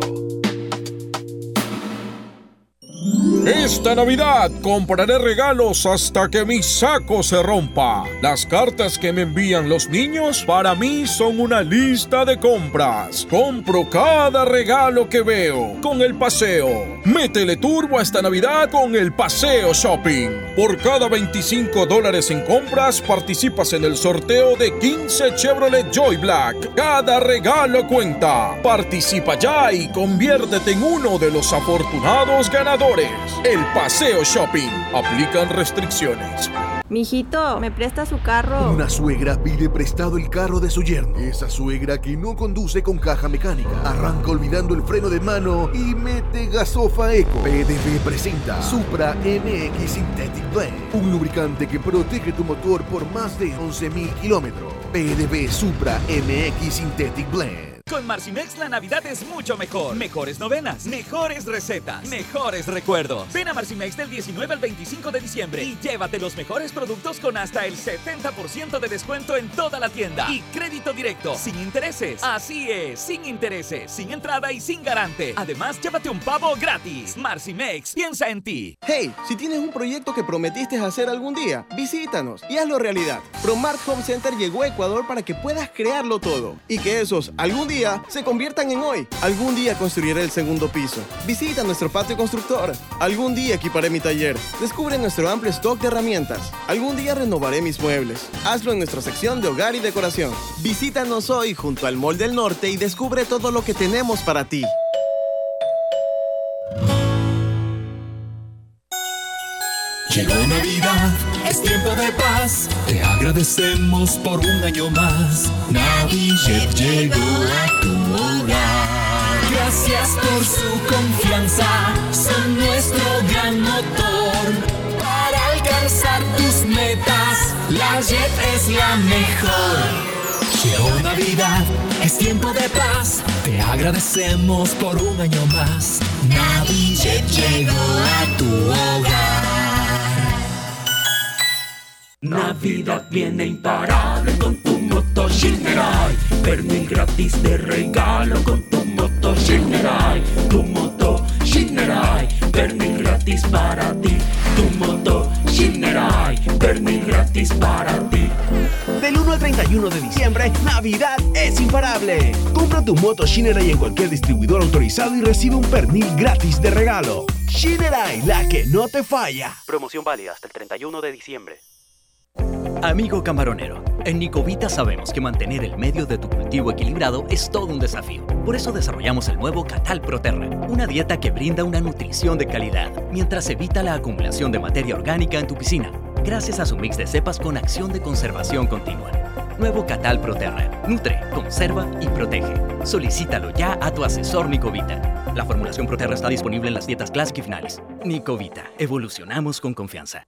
Esta Navidad compraré regalos hasta que mi saco se rompa. Las cartas que me envían los niños para mí son una lista de compras. Compro cada regalo que veo con el paseo. Métele turbo esta Navidad con el paseo shopping. Por cada 25 dólares en compras participas en el sorteo de 15 Chevrolet Joy Black. Cada regalo cuenta. Participa ya y conviértete en uno de los afortunados ganadores. El Paseo Shopping. Aplican restricciones. Mijito, ¿me presta su carro? Una suegra pide prestado el carro de su yerno. Esa suegra que no conduce con caja mecánica. Arranca olvidando el freno de mano y mete gasofa eco. PDB presenta Supra MX Synthetic Blend. Un lubricante que protege tu motor por más de 11.000 kilómetros. PDB Supra MX Synthetic Blend. Con Marcimex la Navidad es mucho mejor. Mejores novenas, mejores recetas, mejores recuerdos. Ven a Marcimex del 19 al 25 de diciembre y llévate los mejores productos con hasta el 70% de descuento en toda la tienda. Y crédito directo, sin intereses. Así es, sin intereses, sin entrada y sin garante. Además, llévate un pavo gratis. Marcimex, piensa en ti. Hey, si tienes un proyecto que prometiste hacer algún día, visítanos y hazlo realidad. Promart Home Center llegó a Ecuador para que puedas crearlo todo y que esos algún día se conviertan en hoy. Algún día construiré el segundo piso. Visita nuestro patio constructor. Algún día equiparé mi taller. Descubre nuestro amplio stock de herramientas. Algún día renovaré mis muebles. Hazlo en nuestra sección de hogar y decoración. Visítanos hoy junto al Mall del Norte y descubre todo lo que tenemos para ti. Llegó Navidad, es tiempo de paz. Te agradecemos por un año más. Navidad llegó a tu hogar Gracias por su confianza, son nuestro gran motor. Para alcanzar tus metas, la Jet es la mejor. Llegó Navidad, es tiempo de paz. Te agradecemos por un año más. Navijet llegó a tu hogar. Navidad viene imparable con tu moto Shinerai. Pernil gratis de regalo con tu moto Shinerai. Tu moto Shinerai. Pernil gratis para ti. Tu moto Shinerai. Pernil gratis para ti. Del 1 al 31 de diciembre, Navidad es imparable. Compra tu moto Shinerai en cualquier distribuidor autorizado y recibe un pernil gratis de regalo. Shinerai, la que no te falla. Promoción válida hasta el 31 de diciembre. Amigo camaronero, en Nicovita sabemos que mantener el medio de tu cultivo equilibrado es todo un desafío. Por eso desarrollamos el nuevo Catal Proterra, una dieta que brinda una nutrición de calidad, mientras evita la acumulación de materia orgánica en tu piscina, gracias a su mix de cepas con acción de conservación continua. Nuevo Catal Proterra, nutre, conserva y protege. Solicítalo ya a tu asesor Nicovita. La formulación Proterra está disponible en las dietas Classic y finales. Nicovita, evolucionamos con confianza.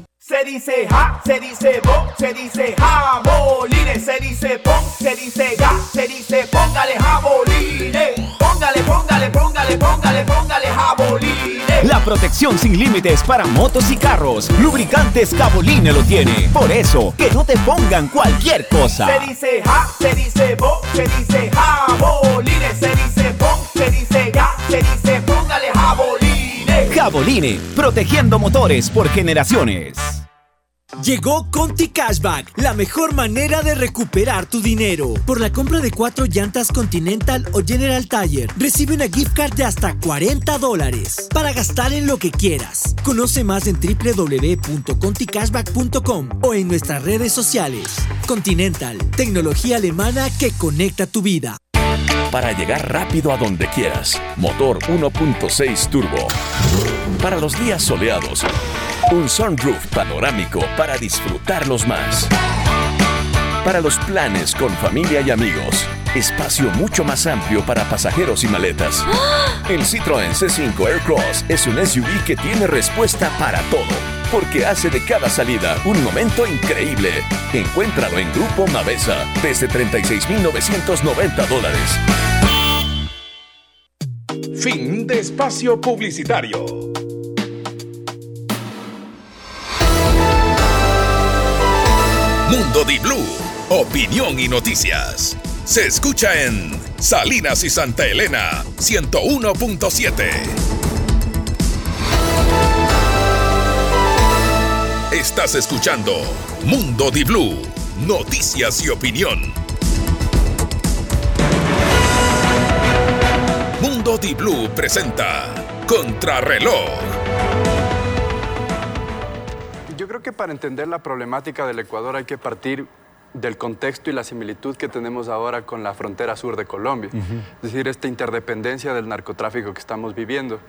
Se dice ja, se dice bo, se dice jabolines, se dice pon, se dice ga, se dice póngale jabolines. Póngale, póngale, póngale, póngale, póngale jabolines. La protección sin límites para motos y carros. Lubricantes Caboline lo tiene. Por eso, que no te pongan cualquier cosa. Se dice ja, se dice bo, se dice jabolines, se dice pon, se dice ga, se dice póngale jabolines. Caboline, protegiendo motores por generaciones. Llegó Conti Cashback, la mejor manera de recuperar tu dinero. Por la compra de cuatro llantas Continental o General Tire, recibe una gift card de hasta 40 dólares para gastar en lo que quieras. Conoce más en www.conticashback.com o en nuestras redes sociales. Continental, tecnología alemana que conecta tu vida. Para llegar rápido a donde quieras, motor 1.6 turbo. Para los días soleados, un sunroof panorámico para disfrutarlos más. Para los planes con familia y amigos, espacio mucho más amplio para pasajeros y maletas. El Citroën C5 Aircross es un SUV que tiene respuesta para todo, porque hace de cada salida un momento increíble. Encuéntralo en Grupo Mavesa desde 36.990 dólares. Fin de espacio publicitario. Mundo Di Blue, opinión y noticias. Se escucha en Salinas y Santa Elena 101.7. Estás escuchando Mundo Di Blue, noticias y opinión. Mundo Di Blue presenta Contrarreloj. Yo creo que para entender la problemática del Ecuador hay que partir del contexto y la similitud que tenemos ahora con la frontera sur de Colombia, es decir, esta interdependencia del narcotráfico que estamos viviendo.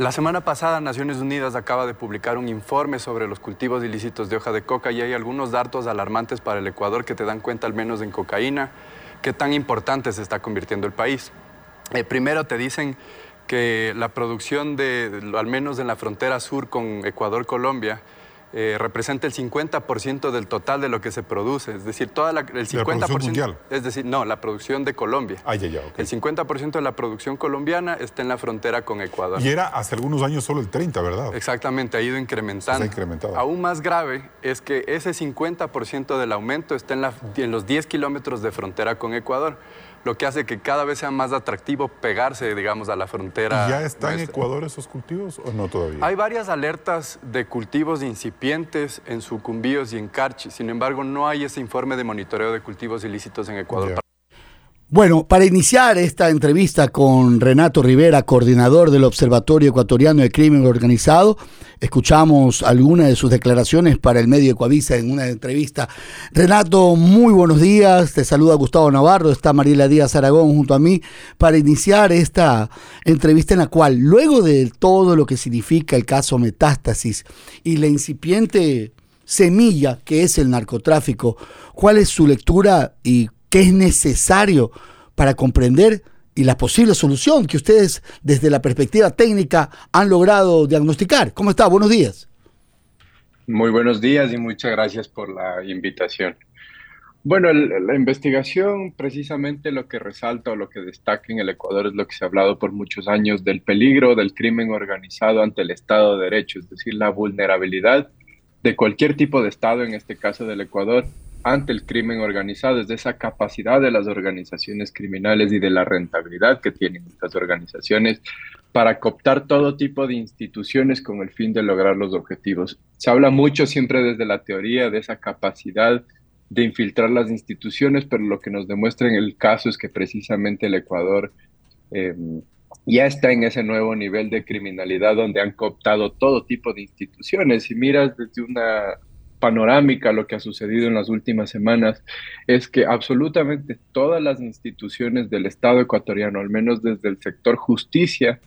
La semana pasada Naciones Unidas acaba de publicar un informe sobre los cultivos ilícitos de hoja de coca y hay algunos datos alarmantes para el Ecuador que te dan cuenta al menos en cocaína qué tan importante se está convirtiendo el país. Eh, primero te dicen que la producción de, al menos en la frontera sur con Ecuador-Colombia, eh, representa el 50% del total de lo que se produce, es decir, toda la, el 50%. producción mundial? Es decir, no, la producción de Colombia. Ah, ya, ya, ok. El 50% de la producción colombiana está en la frontera con Ecuador. Y era hace algunos años solo el 30, ¿verdad? Exactamente, ha ido incrementando. Se ha incrementado. Aún más grave es que ese 50% del aumento está en, la- en los 10 kilómetros de frontera con Ecuador, lo que hace que cada vez sea más atractivo pegarse, digamos, a la frontera. ¿Y ya están en. Ecuador esos cultivos o no todavía? Hay varias alertas de cultivos incipientes en Sucumbíos y en Carchi. Sin embargo, no hay ese informe de monitoreo de cultivos ilícitos en Ecuador. Bueno, para iniciar esta entrevista con Renato Rivera, coordinador del Observatorio Ecuatoriano de Crimen Organizado, escuchamos algunas de sus declaraciones para el medio Ecuavisa en una entrevista. Renato, muy buenos días, te saluda Gustavo Navarro, está Mariela Díaz Aragón junto a mí para iniciar esta entrevista en la cual, luego de todo lo que significa el caso Metástasis y la incipiente semilla que es el narcotráfico, ¿cuál es su lectura y qué es necesario para comprender y la posible solución que ustedes desde la perspectiva técnica han logrado diagnosticar. ¿Cómo está? Buenos días. Muy buenos días y muchas gracias por la invitación. Bueno, el, la investigación precisamente lo que resalta o lo que destaca en el Ecuador es lo que se ha hablado por muchos años del peligro del crimen organizado ante el Estado de Derecho, es decir, la vulnerabilidad de cualquier tipo de Estado, en este caso del Ecuador, ante el crimen organizado, es de esa capacidad de las organizaciones criminales y de la rentabilidad que tienen estas organizaciones para cooptar todo tipo de instituciones con el fin de lograr los objetivos. Se habla mucho siempre desde la teoría de esa capacidad de infiltrar las instituciones, pero lo que nos demuestra en el caso es que precisamente el Ecuador eh, ya está en ese nuevo nivel de criminalidad donde han cooptado todo tipo de instituciones. Y miras desde una panorámica lo que ha sucedido en las últimas semanas es que absolutamente todas las instituciones del Estado ecuatoriano, al menos desde el sector justicia,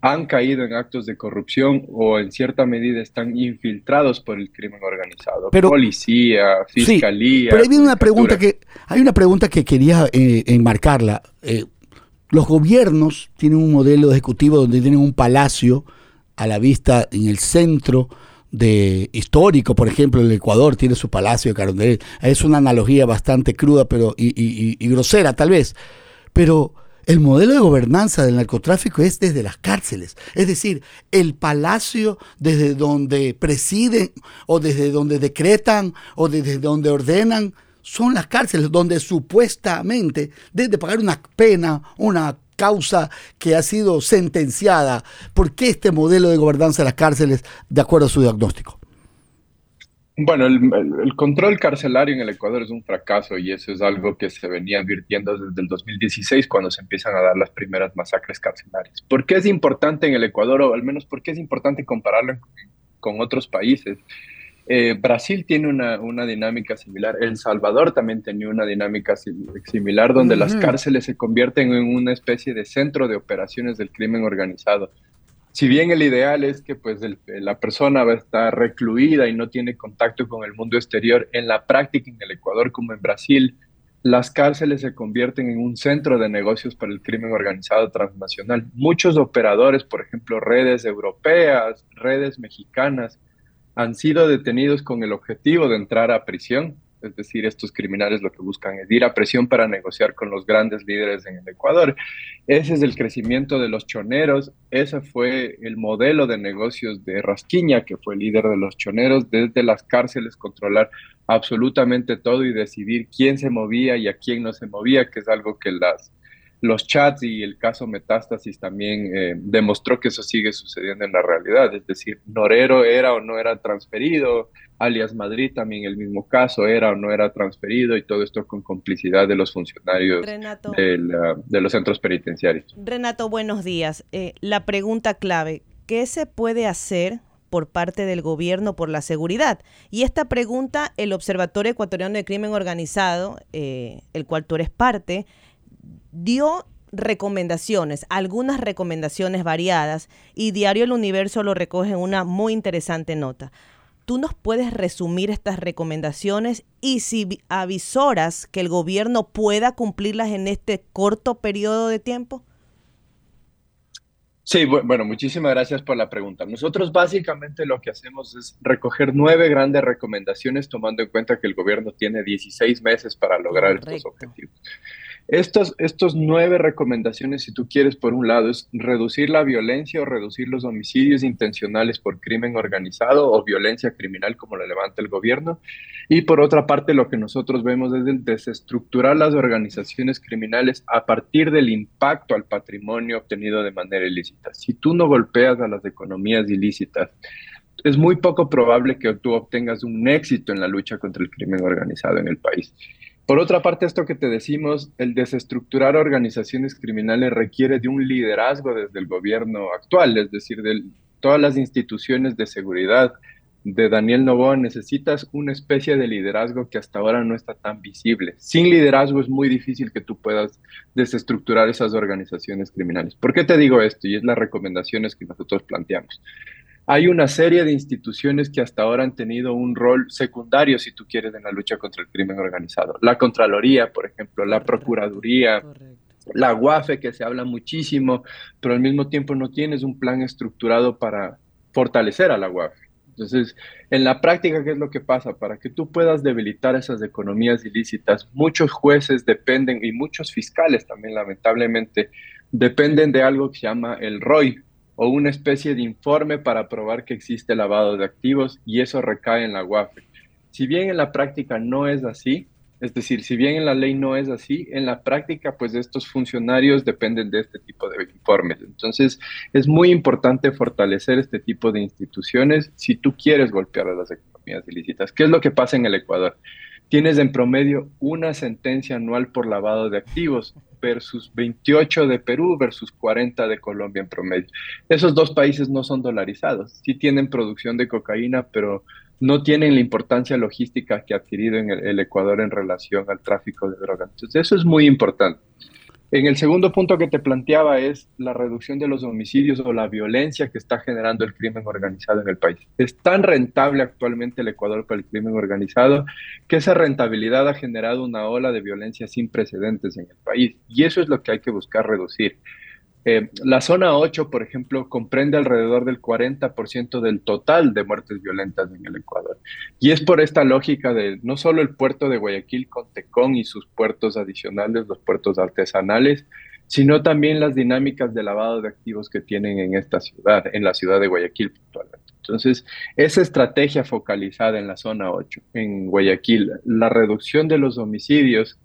han caído en actos de corrupción o en cierta medida están infiltrados por el crimen organizado. Policía, fiscalía. pero hay una pregunta que hay una pregunta que quería eh, enmarcarla. Eh, los gobiernos tienen un modelo ejecutivo donde tienen un palacio a la vista en el centro de histórico, por ejemplo, el Ecuador tiene su palacio de Carondelet. Es una analogía bastante cruda pero y, grosera tal vez. Pero el modelo de gobernanza del narcotráfico es desde las cárceles. Es decir, el palacio desde donde presiden o desde donde decretan o desde donde ordenan son las cárceles donde supuestamente desde pagar una pena, una causa que ha sido sentenciada. ¿Por qué este modelo de gobernanza de las cárceles de acuerdo a su diagnóstico? Bueno, el, control carcelario en el Ecuador es un fracaso y eso es algo que se venía advirtiendo desde el 2016 cuando se empiezan a dar las primeras masacres carcelarias. ¿Por qué es importante en el Ecuador o al menos por qué es importante compararlo con otros países? Eh, Brasil tiene una, una, dinámica similar. El Salvador también tenía una dinámica similar donde las cárceles se convierten en una especie de centro de operaciones del crimen organizado. Si bien el ideal es que pues la persona va a estar recluida y no tiene contacto con el mundo exterior, en la práctica en el Ecuador como en Brasil, las cárceles se convierten en un centro de negocios para el crimen organizado transnacional. Muchos operadores, por ejemplo, redes europeas, redes mexicanas, han sido detenidos con el objetivo de entrar a prisión, es decir, estos criminales lo que buscan es ir a prisión para negociar con los grandes líderes en el Ecuador. Ese es el crecimiento de los choneros, ese fue el modelo de negocios de Rasquiña, que fue líder de los choneros, desde las cárceles controlar absolutamente todo y decidir quién se movía y a quién no se movía, que es algo que las los chats y el caso Metástasis también eh, demostró que eso sigue sucediendo en la realidad. Es decir, Norero era o no era transferido, alias Madrid también el mismo caso, era o no era transferido y todo esto con complicidad de los funcionarios de los centros penitenciarios. Renato, buenos días. Eh, la pregunta clave, ¿qué se puede hacer por parte del gobierno por la seguridad. Y esta pregunta, el Observatorio Ecuatoriano de Crimen Organizado, eh, el cual tú eres parte, dio recomendaciones, algunas recomendaciones variadas, y Diario El Universo lo recoge en una muy interesante nota. ¿Tú nos puedes resumir estas recomendaciones y si avisoras que el gobierno pueda cumplirlas en este corto periodo de tiempo? Sí, bueno, muchísimas gracias por la pregunta. Nosotros básicamente lo que hacemos es recoger nueve grandes recomendaciones tomando en cuenta que el gobierno tiene 16 meses para lograr estos objetivos. Estos, estos nueve recomendaciones, si tú quieres, por un lado, es reducir la violencia o reducir los homicidios intencionales por crimen organizado o violencia criminal, como lo levanta el gobierno. Y por otra parte, lo que nosotros vemos es el desestructurar las organizaciones criminales a partir del impacto al patrimonio obtenido de manera ilícita. Si tú no golpeas a las economías ilícitas, es muy poco probable que tú obtengas un éxito en la lucha contra el crimen organizado en el país. Por otra parte, esto que te decimos, el desestructurar organizaciones criminales requiere de un liderazgo desde el gobierno actual, es decir, de todas las instituciones de seguridad de Daniel Novoa, necesitas una especie de liderazgo que hasta ahora no está tan visible. Sin liderazgo es muy difícil que tú puedas desestructurar esas organizaciones criminales. ¿Por qué te digo esto? Y es las recomendaciones que nosotros planteamos. Hay una serie de instituciones que hasta ahora han tenido un rol secundario, si tú quieres, en la lucha contra el crimen organizado. La Contraloría, por ejemplo, la Procuraduría, la UAFE, que se habla muchísimo, pero al mismo tiempo no tienes un plan estructurado para fortalecer a la UAFE. Entonces, en la práctica, ¿qué es lo que pasa? Para que tú puedas debilitar esas economías ilícitas, muchos jueces dependen, y muchos fiscales también, lamentablemente, dependen de algo que se llama el ROI, o una especie de informe para probar que existe lavado de activos y eso recae en la UAFE. Si bien en la práctica no es así, es decir, si bien en la ley no es así, en la práctica pues estos funcionarios dependen de este tipo de informes. Entonces es muy importante fortalecer este tipo de instituciones si tú quieres golpear a las economías ilícitas. ¿Qué es lo que pasa en el Ecuador? Tienes en promedio una sentencia anual por lavado de activos versus 28 de Perú versus 40 de Colombia en promedio. Esos dos países no son dolarizados, sí tienen producción de cocaína, pero no tienen la importancia logística que ha adquirido en el, Ecuador en relación al tráfico de drogas. Entonces, eso es muy importante. En el segundo punto que te planteaba es la reducción de los homicidios o la violencia que está generando el crimen organizado en el país. Es tan rentable actualmente el Ecuador para el crimen organizado que esa rentabilidad ha generado una ola de violencia sin precedentes en el país. Y eso es lo que hay que buscar reducir. Eh, la zona 8, por ejemplo, comprende alrededor del 40% del total de muertes violentas en el Ecuador. Y es por esta lógica de no solo el puerto de Guayaquil con Tecón y sus puertos adicionales, los puertos artesanales, sino también las dinámicas de lavado de activos que tienen en esta ciudad, en la ciudad de Guayaquil puntualmente. Entonces, esa estrategia focalizada en la zona 8, en Guayaquil, la reducción de los homicidios,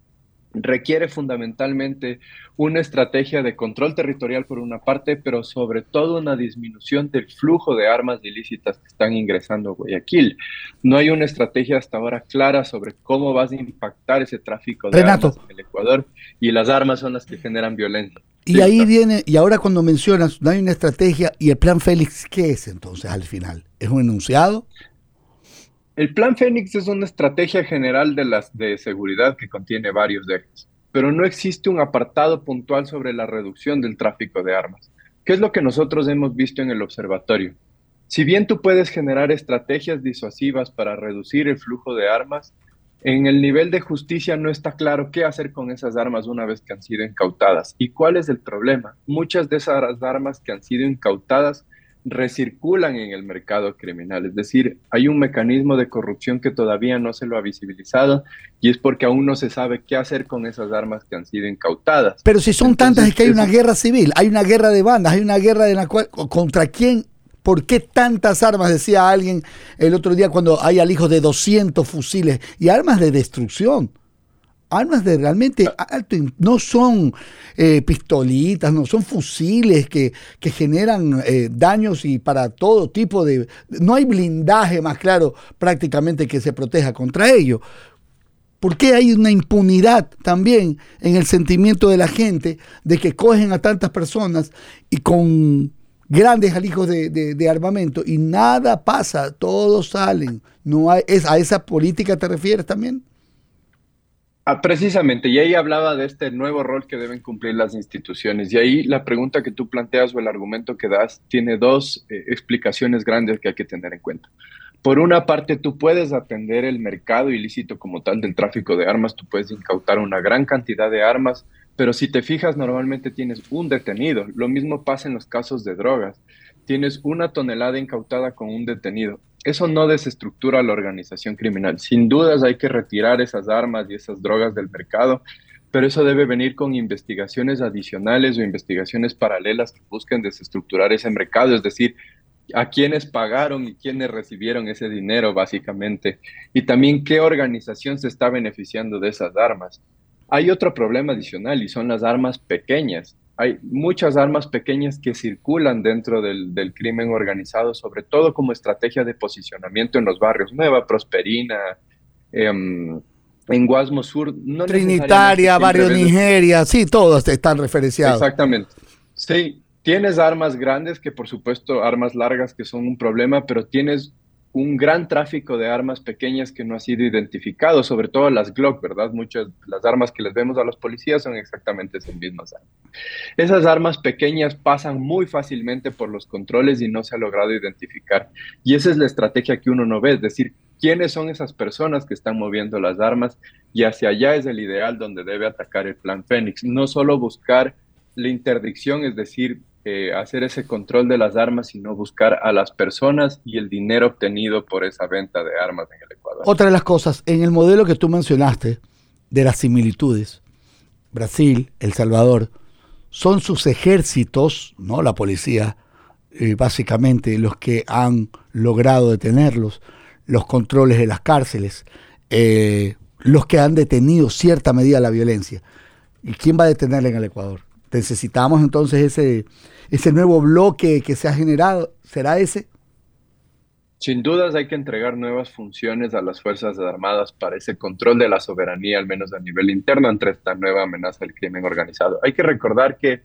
requiere fundamentalmente una estrategia de control territorial por una parte, pero sobre todo una disminución del flujo de armas ilícitas que están ingresando a Guayaquil. No hay una estrategia hasta ahora clara sobre cómo vas a impactar ese tráfico de armas en el Ecuador y las armas son las que generan violencia. Y ahí viene, y ahora cuando mencionas, no hay una estrategia, ¿y el plan Félix qué es entonces al final? ¿Es un enunciado? El plan Fénix es una estrategia general de, las, de seguridad que contiene varios ejes, pero no existe un apartado puntual sobre la reducción del tráfico de armas, que es lo que nosotros hemos visto en el observatorio. Si bien tú puedes generar estrategias disuasivas para reducir el flujo de armas, en el nivel de justicia no está claro qué hacer con esas armas una vez que han sido incautadas. ¿Y cuál es el problema? Muchas de esas armas que han sido incautadas recirculan en el mercado criminal. Es decir, hay un mecanismo de corrupción que todavía no se lo ha visibilizado y es porque aún no se sabe qué hacer con esas armas que han sido incautadas. Pero si son tantas es que hay una guerra civil, hay una guerra de bandas, hay una guerra de la cual contra quién ¿Por qué tantas armas? Decía alguien el otro día cuando hay alijos de 200 fusiles y armas de destrucción armas de realmente alto, no son eh, pistolitas, no son fusiles que, generan eh, daños y para todo tipo de... No hay blindaje más claro prácticamente que se proteja contra ello. ¿Por qué hay una impunidad también en el sentimiento de la gente de que cogen a tantas personas y con grandes alijos de, armamento y nada pasa, todos salen? No hay, ¿A esa política te refieres también? Ah, precisamente, y ahí hablaba de este nuevo rol que deben cumplir las instituciones. Y ahí la pregunta que tú planteas o el argumento que das tiene dos eh, explicaciones grandes que hay que tener en cuenta. Por una parte, tú puedes atender el mercado ilícito como tal del tráfico de armas, tú puedes incautar una gran cantidad de armas, pero si te fijas, normalmente tienes un detenido. Lo mismo pasa en los casos de drogas. Tienes una tonelada incautada con un detenido eso no desestructura la organización criminal. Sin dudas hay que retirar esas armas y esas drogas del mercado, pero eso debe venir con investigaciones adicionales o investigaciones paralelas que busquen desestructurar ese mercado, es decir, a quiénes pagaron y quiénes recibieron ese dinero, básicamente, y también qué organización se está beneficiando de esas armas. Hay otro problema adicional y son las armas pequeñas hay muchas armas pequeñas que circulan dentro del, crimen organizado, sobre todo como estrategia de posicionamiento en los barrios. Nueva Prosperina, em, en Guasmo Sur. No Trinitaria, Barrio Nigeria, sí, todos están referenciados. Exactamente. Sí, tienes armas grandes, que por supuesto, armas largas que son un problema, pero tienes un gran tráfico de armas pequeñas que no ha sido identificado, sobre todo las Glock, ¿verdad? Muchas las armas que les vemos a los policías son exactamente esas mismas armas. Esas armas pequeñas pasan muy fácilmente por los controles y no se ha logrado identificar. Y esa es la estrategia que uno no ve, es decir, quiénes son esas personas que están moviendo las armas y hacia allá es el ideal donde debe atacar el plan Fénix. No solo buscar la interdicción, es decir, eh, hacer ese control de las armas, sino buscar a las personas y el dinero obtenido por esa venta de armas en el Ecuador. Otra de las cosas, en el modelo que tú mencionaste de las similitudes, Brasil, El Salvador, son sus ejércitos, no la policía, eh, básicamente los que han logrado detenerlos, los controles de las cárceles, eh, los que han detenido cierta medida la violencia. ¿Y quién va a detener en el Ecuador? Necesitamos entonces ese, ese nuevo bloque que se ha generado. ¿Será ese? Sin dudas hay que entregar nuevas funciones a las Fuerzas Armadas para ese control de la soberanía, al menos a nivel interno, ante esta nueva amenaza del crimen organizado. Hay que recordar que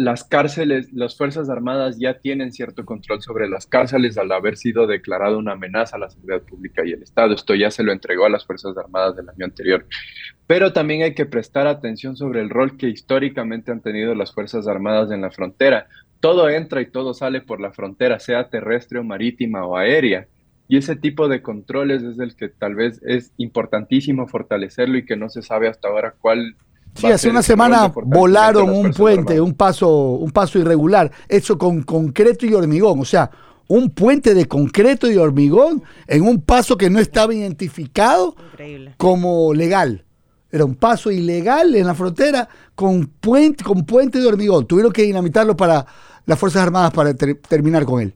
las cárceles, las Fuerzas Armadas ya tienen cierto control sobre las cárceles al haber sido declarado una amenaza a la seguridad pública y el Estado. Esto ya se lo entregó a las Fuerzas Armadas del año anterior. Pero también hay que prestar atención sobre el rol que históricamente han tenido las Fuerzas Armadas en la frontera. Todo entra y todo sale por la frontera, sea terrestre o marítima o aérea. Y ese tipo de controles es el que tal vez es importantísimo fortalecerlo y que no se sabe hasta ahora cuál Sí, hace una semana volaron un puente, un paso, un paso irregular, hecho con concreto y hormigón. O sea, un puente de concreto y hormigón en un paso que no estaba identificado como legal. Era un paso ilegal en la frontera con puente, con puente de hormigón. Tuvieron que dinamitarlo para las Fuerzas Armadas para terminar con él.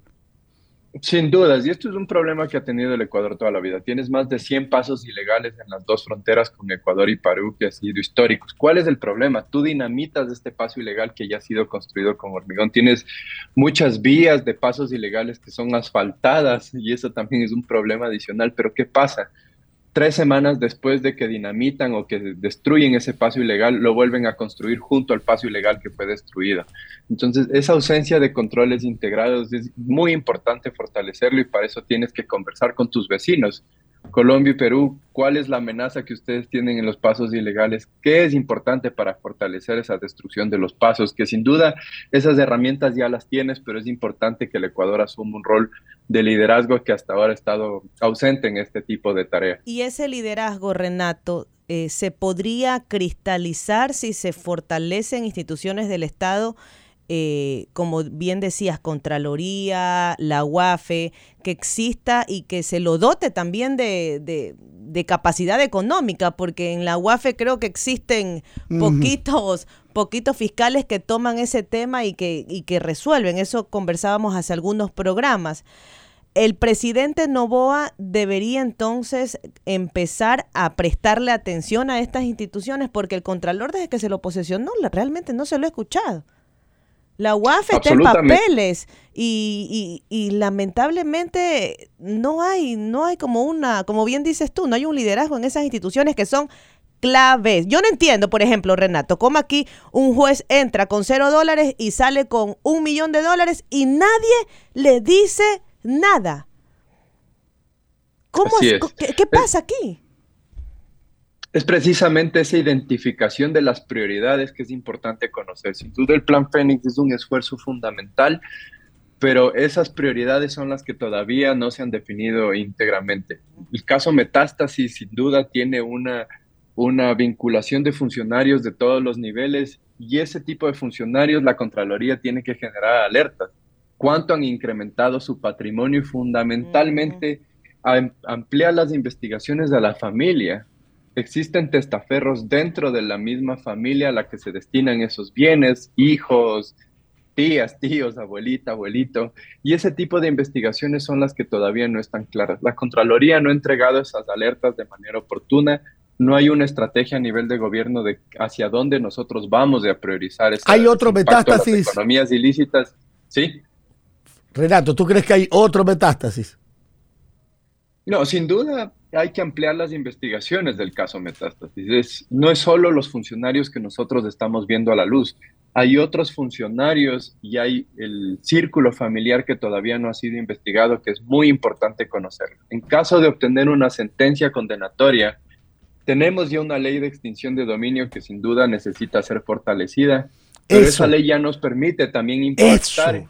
Sin dudas, y esto es un problema que ha tenido el Ecuador toda la vida. Tienes más de 100 pasos ilegales en las dos fronteras con Ecuador y Perú que han sido históricos. ¿Cuál es el problema? Tú dinamitas este paso ilegal que ya ha sido construido con hormigón. Tienes muchas vías de pasos ilegales que son asfaltadas y eso también es un problema adicional. Pero ¿qué pasa? Tres semanas después de que dinamitan o que destruyen ese paso ilegal, lo vuelven a construir junto al paso ilegal que fue destruido. Entonces, esa ausencia de controles integrados es muy importante fortalecerlo y para eso tienes que conversar con tus vecinos. Colombia y Perú, ¿cuál es la amenaza que ustedes tienen en los pasos ilegales? ¿Qué es importante para fortalecer esa destrucción de los pasos? Que sin duda esas herramientas ya las tienes, pero es importante que el Ecuador asuma un rol de liderazgo que hasta ahora ha estado ausente en este tipo de tareas. Y ese liderazgo, Renato, eh, se podría cristalizar si se fortalecen instituciones del Estado eh, como bien decías, Contraloría, la UAFE, que exista y que se lo dote también de, capacidad económica, porque en la UAFE creo que existen poquitos, poquitos fiscales que toman ese tema y que, y que resuelven. Eso conversábamos hace algunos programas. El presidente Novoa debería entonces empezar a prestarle atención a estas instituciones porque el Contralor desde que se lo posesionó realmente no se lo ha escuchado. La UAF está en papeles y, y, lamentablemente no hay, no hay como una, como bien dices tú, no hay un liderazgo en esas instituciones que son claves. Yo no entiendo, por ejemplo, Renato, cómo aquí un juez entra con cero dólares y sale con un millón de dólares y nadie le dice nada. ¿Cómo es, ¿qué, pasa aquí? Es precisamente esa identificación de las prioridades que es importante conocer. Sin duda el Plan Fénix es un esfuerzo fundamental, pero esas prioridades son las que todavía no se han definido íntegramente. El caso Metástasis sin duda tiene una, una vinculación de funcionarios de todos los niveles y ese tipo de funcionarios la Contraloría tiene que generar alertas. ¿Cuánto han incrementado su patrimonio y fundamentalmente ampliar las investigaciones de la familia? Existen testaferros dentro de la misma familia a la que se destinan esos bienes, hijos, tías, tíos, abuelita, abuelito, y ese tipo de investigaciones son las que todavía no están claras. La Contraloría no ha entregado esas alertas de manera oportuna, no hay una estrategia a nivel de gobierno de hacia dónde nosotros vamos a priorizar esa, Hay otro metástasis. economías ilícitas, ¿sí? Renato, ¿tú crees que hay otro metástasis? No, sin duda hay que ampliar las investigaciones del caso Metástasis. Es- no es solo los funcionarios que nosotros estamos viendo a la luz, hay otros funcionarios y hay el círculo familiar que todavía no ha sido investigado, que es muy importante conocerlo. En caso de obtener una sentencia condenatoria, tenemos ya una ley de extinción de dominio que sin duda necesita ser fortalecida, pero Eso. esa ley ya nos permite también impactar Eso.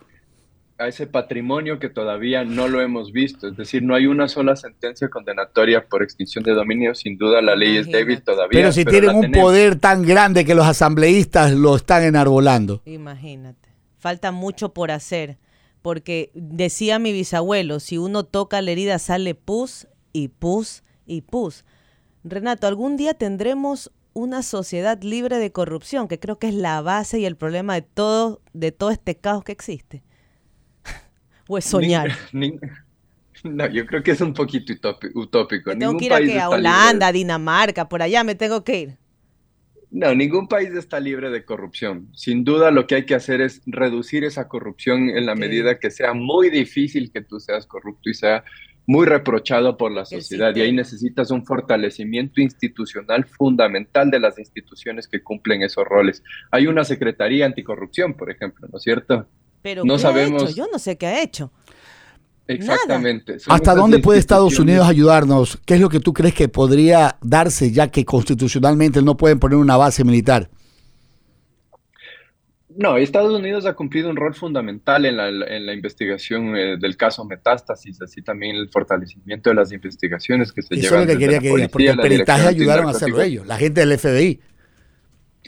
A ese patrimonio que todavía no lo hemos visto. Es decir, no hay una sola sentencia condenatoria por extinción de dominio. Sin duda la ley es débil todavía. Pero si tienen un tenemos. poder tan grande que los asambleístas lo están enarbolando. Imagínate. Falta mucho por hacer. Porque decía mi bisabuelo, si uno toca la herida sale pus y pus y pus. Renato, algún día tendremos una sociedad libre de corrupción, que creo que es la base y el problema de todo, de todo este caos que existe. O es soñar. (laughs) Ni- ni- no, yo creo que es un poquito utópi- utópico. Tengo Ningún que ir a, que a libre Holanda, Dinamarca, por allá me tengo que ir. No, ningún país está libre de corrupción. Sin duda lo que hay que hacer es reducir esa corrupción en la medida que sea muy difícil que tú seas corrupto y sea muy reprochado por la sociedad. Y ahí necesitas un fortalecimiento institucional fundamental de las instituciones que cumplen esos roles. Hay una Secretaría Anticorrupción, por ejemplo, ¿no es cierto? Pero no ¿qué sabemos ha hecho? Yo no sé qué ha hecho. exactamente. ¿Hasta dónde puede Estados Unidos ayudarnos? ¿Qué es lo que tú crees que podría darse ya que constitucionalmente no pueden poner una base militar? No, Estados Unidos ha cumplido un rol fundamental en la, en la investigación eh, del caso Metástasis, así también el fortalecimiento de las investigaciones que se Eso es llevan lo que quería que digas, porque el peritaje ayudaron a hacerlo ellos, la gente del FBI.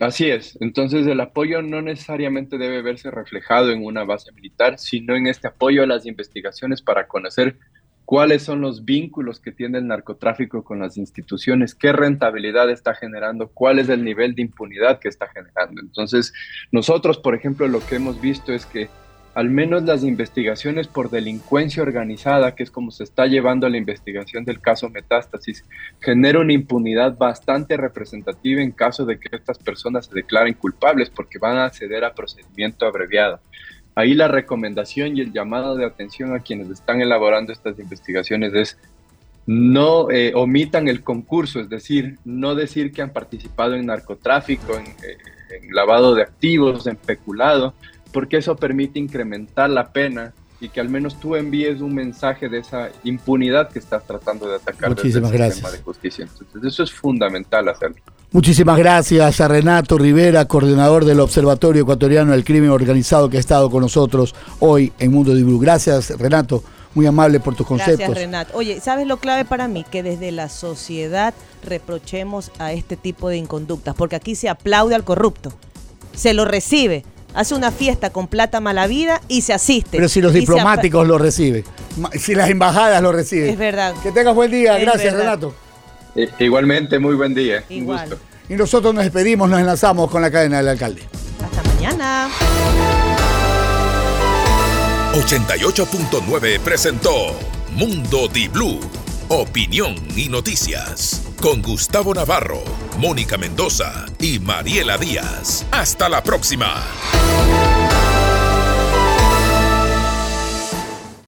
Así es. Entonces el apoyo no necesariamente debe verse reflejado en una base militar, sino en este apoyo a las investigaciones para conocer cuáles son los vínculos que tiene el narcotráfico con las instituciones, qué rentabilidad está generando, cuál es el nivel de impunidad que está generando. Entonces, nosotros, por ejemplo, lo que hemos visto es que al menos las investigaciones por delincuencia organizada, que es como se está llevando la investigación del caso Metástasis, genera una impunidad bastante representativa en caso de que estas personas se declaren culpables porque van a acceder a procedimiento abreviado. Ahí la recomendación y el llamado de atención a quienes están elaborando estas investigaciones es no eh, omitan el concurso, es decir, no decir que han participado en narcotráfico, en, eh, en lavado de activos, en peculado, porque eso permite incrementar la pena y que al menos tú envíes un mensaje de esa impunidad que estás tratando de atacar Muchísimas desde el gracias. sistema de justicia. Entonces, eso es fundamental hacerlo. Muchísimas gracias a Renato Rivera, coordinador del Observatorio Ecuatoriano del Crimen Organizado, que ha estado con nosotros hoy en Mundo de Blue. Gracias, Renato. Muy amable por tus conceptos. Gracias, Renato. Oye, ¿sabes lo clave para mí? Que desde la sociedad reprochemos a este tipo de inconductas, porque aquí se aplaude al corrupto, se lo recibe, hace una fiesta con plata mala vida y se asiste. Pero si los diplomáticos lo reciben, si las embajadas lo reciben. Es verdad. Que tengas buen día. Es Gracias, verdad. Renato. Eh, igualmente, muy buen día. Un Igual. gusto. Y nosotros nos despedimos, nos enlazamos con la cadena del alcalde. Hasta mañana. 88.9 presentó Mundo Di Blue. Opinión y noticias. Con Gustavo Navarro, Mónica Mendoza y Mariela Díaz. Hasta la próxima.